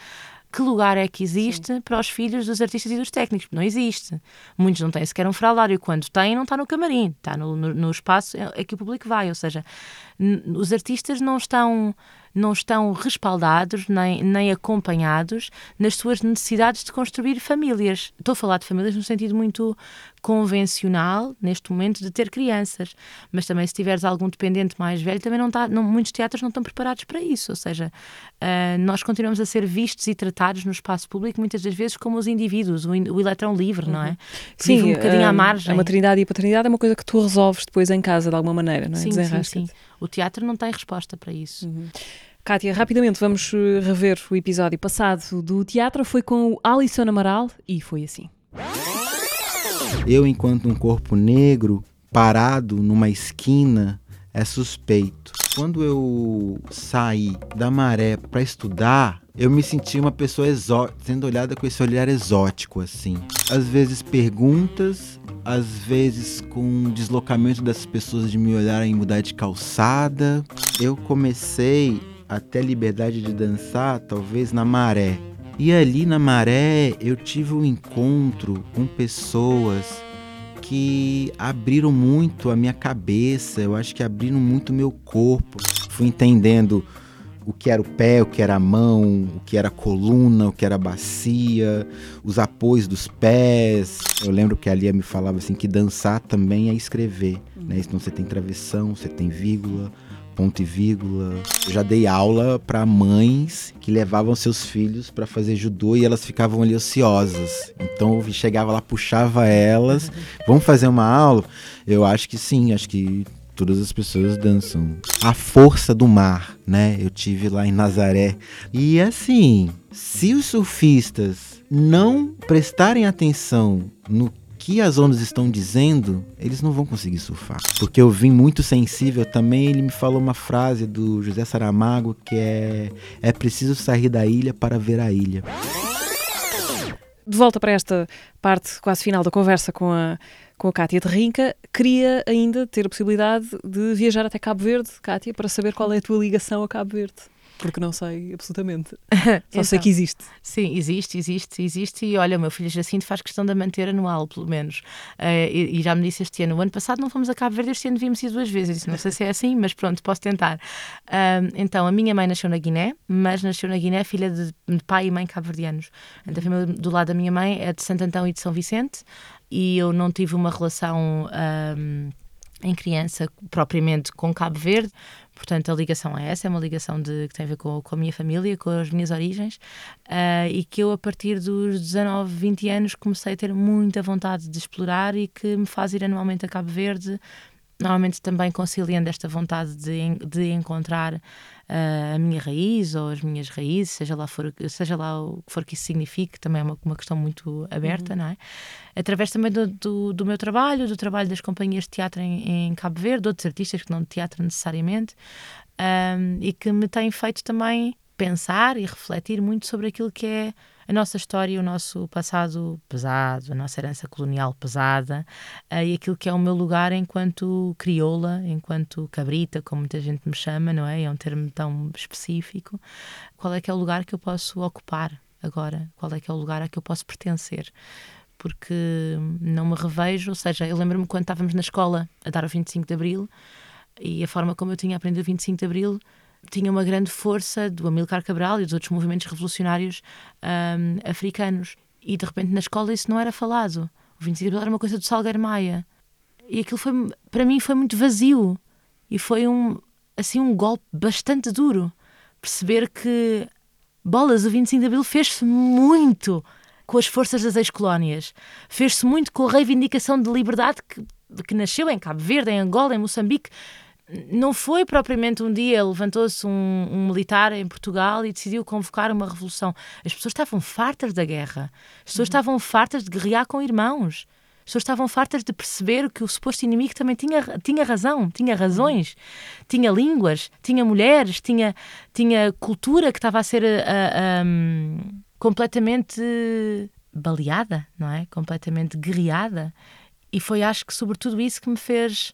S3: que lugar é que existe para os filhos dos artistas e dos técnicos. Não existe. Muitos não têm sequer um fraldário. Quando têm, não está no camarim, está no, no, no espaço é que o público vai. Ou seja, os artistas não estão não estão respaldados nem, nem acompanhados nas suas necessidades de construir famílias. Estou a falar de famílias no sentido muito convencional, neste momento, de ter crianças. Mas também, se tiveres algum dependente mais velho, também não está. Não, muitos teatros não estão preparados para isso. Ou seja, ah, nós continuamos a ser vistos e tratados no espaço público muitas das vezes como os indivíduos, o, in- o eletrão livre, não é? Que vive um bocadinho à margem.
S2: A maternidade e a paternidade é uma coisa que tu resolves depois em casa de alguma maneira, não é?
S3: Sim, sim, sim. O teatro não tem resposta para isso.
S2: Kátia, rapidamente vamos eh, rever o episódio passado do teatro. Foi com o Alisson Amaral e foi assim.
S5: Eu, enquanto um corpo negro parado numa esquina, é suspeito. Quando eu saí da maré para estudar, eu me senti uma pessoa exótica, sendo olhada com esse olhar exótico, assim. Às vezes perguntas, às vezes com deslocamento das pessoas de me olharem e mudar de calçada. Eu comecei a ter a liberdade de dançar, talvez na maré. E ali na maré eu tive um encontro com pessoas que abriram muito a minha cabeça, eu acho que abriram muito meu corpo. Fui entendendo o que era o pé, o que era a mão, o que era a coluna, o que era a bacia, os apoios dos pés. Eu lembro que a Lia me falava assim que dançar também é escrever, né? Então você tem travessão, você tem vírgula, ponto e vírgula. Eu já dei aula para mães que levavam seus filhos para fazer judô e elas ficavam ali ociosas. Então eu chegava lá, puxava elas, vamos fazer uma aula? Eu acho que sim, acho que todas as pessoas dançam. A força do mar, né? Eu tive lá em Nazaré. E assim, se os surfistas não prestarem atenção no que as ondas estão dizendo, eles não vão conseguir surfar. Porque eu vim muito sensível também, ele me falou uma frase do José Saramago que é é preciso sair da ilha para ver a ilha.
S2: De volta para esta parte quase final da conversa com a, com a Cátia de Rinca, queria ainda ter a possibilidade de viajar até Cabo Verde, Cátia, para saber qual é a tua ligação a Cabo Verde. Porque não sei absolutamente. Só sei
S3: Então.
S2: que existe.
S3: Sim, existe, existe, existe. E olha, o meu filho Jacinto faz questão de manter anual, pelo menos. Eh, e, e já me disse este ano. O ano passado não fomos a Cabo Verde, este ano devíamos ir duas vezes. Disse, não sei se é assim, mas pronto, posso tentar. Ahm, então, a minha mãe nasceu na Guiné, mas nasceu na Guiné filha de, de pai e mãe cabo-verdianos. Então, a família do lado da minha mãe é de Santo Antão e de São Vicente. E eu não tive uma relação. Em criança, propriamente com Cabo Verde, portanto a ligação é essa, é uma ligação de, que tem a ver com, com a minha família, com as minhas origens, ah, e que eu a partir dos 19, 20 anos comecei a ter muita vontade de explorar e que me faz ir anualmente a Cabo Verde, normalmente também conciliando esta vontade de, de encontrar a minha raiz ou as minhas raízes, seja lá, for, seja lá o que for que isso signifique, também é uma, uma questão muito aberta, não é? Através também do, do, do meu trabalho, do trabalho das companhias de teatro em, em Cabo Verde, de outros artistas que não de teatro necessariamente, ahm, e que me têm feito também pensar e refletir muito sobre aquilo que é a nossa história, o nosso passado pesado, a nossa herança colonial pesada uh, e aquilo que é o meu lugar enquanto crioula, enquanto cabrita, como muita gente me chama, não é? É um termo tão específico. Qual é que é o lugar que eu posso ocupar agora? Qual é que é o lugar a que eu posso pertencer? Porque não me revejo, ou seja, eu lembro-me quando estávamos na escola a dar o 25 de Abril e a forma como eu tinha aprendido o 25 de Abril tinha uma grande força do Amilcar Cabral e dos outros movimentos revolucionários um, africanos. E de repente na escola isso não era falado. O 25 de Abril era uma coisa do Salgueiro Maia. E aquilo foi, para mim foi muito vazio. E foi um, assim, um golpe bastante duro. Perceber que, bolas, o 25 de Abril fez-se muito com as forças das ex-colónias. Fez-se muito com a reivindicação de liberdade que, que nasceu em Cabo Verde, em Angola, em Moçambique, não foi propriamente um dia levantou-se um, um, militar em Portugal e decidiu convocar uma revolução. As pessoas estavam fartas da guerra. As pessoas uhum. estavam fartas de guerrear com irmãos. As pessoas estavam fartas de perceber que o suposto inimigo também tinha, tinha razão, tinha razões, uhum. tinha línguas, tinha mulheres, tinha, tinha cultura que estava a ser uh, um, completamente baleada, não é? Completamente guerreada. E foi, acho que, sobretudo isso que me fez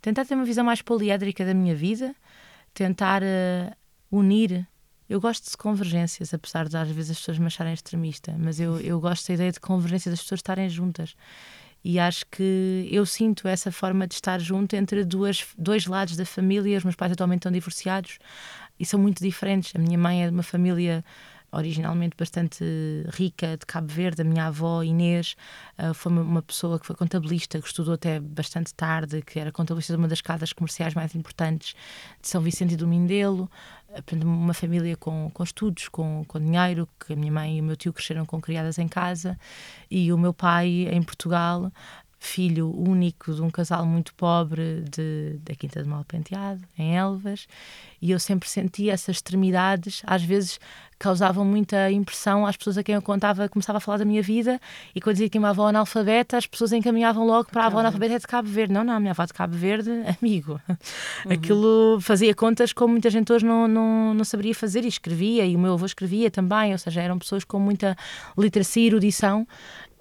S3: tentar ter uma visão mais poliédrica da minha vida, tentar uh, unir. Eu gosto de convergências, apesar de às vezes as pessoas me acharem extremista, mas eu, eu gosto da ideia de convergência das pessoas estarem juntas. E acho que eu sinto essa forma de estar junto entre duas, dois lados da família. Os meus pais atualmente estão divorciados e são muito diferentes. A minha mãe é de uma família originalmente bastante rica de Cabo Verde. A minha avó Inês uh, foi uma, pessoa que foi contabilista, que estudou até bastante tarde, que era contabilista de uma das casas comerciais mais importantes de São Vicente e do Mindelo. Uma família com, com estudos, com, com dinheiro, que a minha mãe e o meu tio cresceram com criadas em casa, e o meu pai em Portugal filho único de um casal muito pobre de, da Quinta de Malpenteado, em Elvas, e eu sempre senti essas extremidades, às vezes causavam muita impressão às pessoas a quem eu contava, começava a falar da minha vida, e quando dizia que uma avó analfabeta, as pessoas encaminhavam logo para a avó analfabeta é de Cabo Verde. Não, não, a minha avó de Cabo Verde, amigo. Uhum. Aquilo fazia contas como muita gente hoje não, não, não saberia fazer, e escrevia, e o meu avô escrevia também, ou seja, eram pessoas com muita literacia e erudição,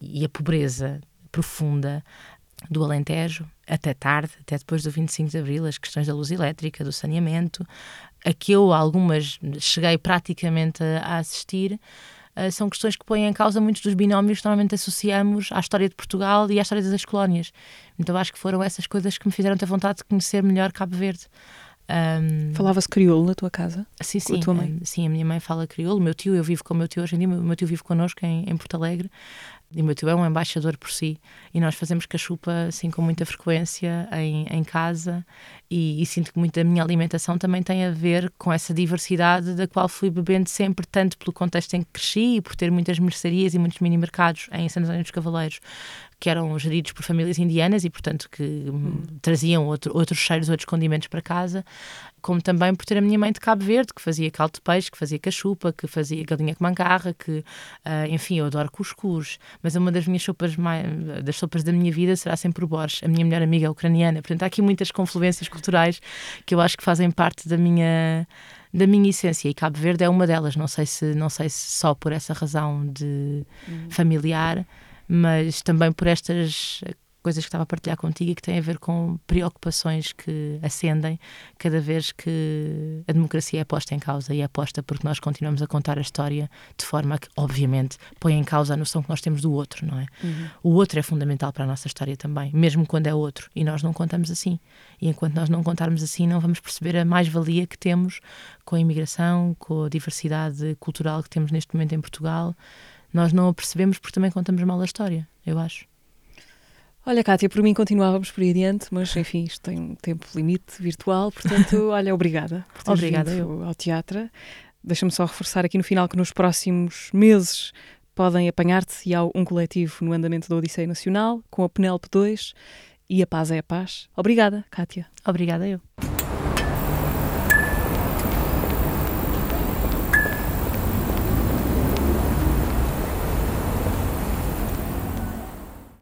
S3: e a pobreza profunda do Alentejo, até tarde, até depois do 25 de Abril, as questões da luz elétrica, do saneamento, a que eu algumas cheguei praticamente a, assistir, uh, são questões que põem em causa muitos dos binómios que normalmente associamos à história de Portugal e à história das colónias. Então acho que foram essas coisas que me fizeram ter vontade de conhecer melhor Cabo Verde.
S2: Um, Falava-se crioulo na tua casa?
S3: Sim, sim. A sim, a minha mãe fala crioulo. O meu tio, eu vivo com o meu tio hoje em dia. O meu tio vive connosco em, em Porto Alegre. E o meu tio é um embaixador por si. E nós fazemos cachupa assim com muita frequência em, em casa. E, e, sinto que muito da minha alimentação também tem a ver com essa diversidade da qual fui bebendo sempre, tanto pelo contexto em que cresci e por ter muitas mercearias e muitos mini mercados em São António dos Cavaleiros, que eram geridos por famílias indianas e, portanto, que hum. traziam outro, outros cheiros, outros condimentos para casa, como também por ter a minha mãe de Cabo Verde, que fazia caldo de peixe, que fazia cachupa, que fazia galinha com mangarra, que, uh, enfim, eu adoro cuscuz, mas uma das minhas sopas, mais, das sopas da minha vida será sempre o Borges. A minha melhor amiga é ucraniana, portanto, há aqui muitas confluências culturais que eu acho que fazem parte da minha da minha essência e Cabo Verde é uma delas não sei se não sei se só por essa razão de uhum. familiar mas também por estas coisas que estava a partilhar contigo e que têm a ver com preocupações que ascendem cada vez que a democracia é posta em causa e é posta porque nós continuamos a contar a história de forma que, obviamente, põe em causa a noção que nós temos do outro, não é? Uhum. O outro é fundamental para a nossa história também, mesmo quando é outro, e nós não contamos assim. E enquanto nós não contarmos assim, não vamos perceber a mais-valia que temos com a imigração, com a diversidade cultural que temos neste momento em Portugal. Nós não a percebemos porque também contamos mal a história, eu acho.
S2: Olha, Kátia, por mim continuávamos por aí adiante, mas enfim, isto tem um tempo limite virtual, portanto, olha, obrigada por teres obrigada vindo ao teatro. Deixa-me só reforçar aqui no final que nos próximos meses podem apanhar-te e há um coletivo no andamento da Odisseia Nacional, com a Penélope 2 e a Paz é a Paz. Obrigada, Kátia.
S3: Obrigada eu.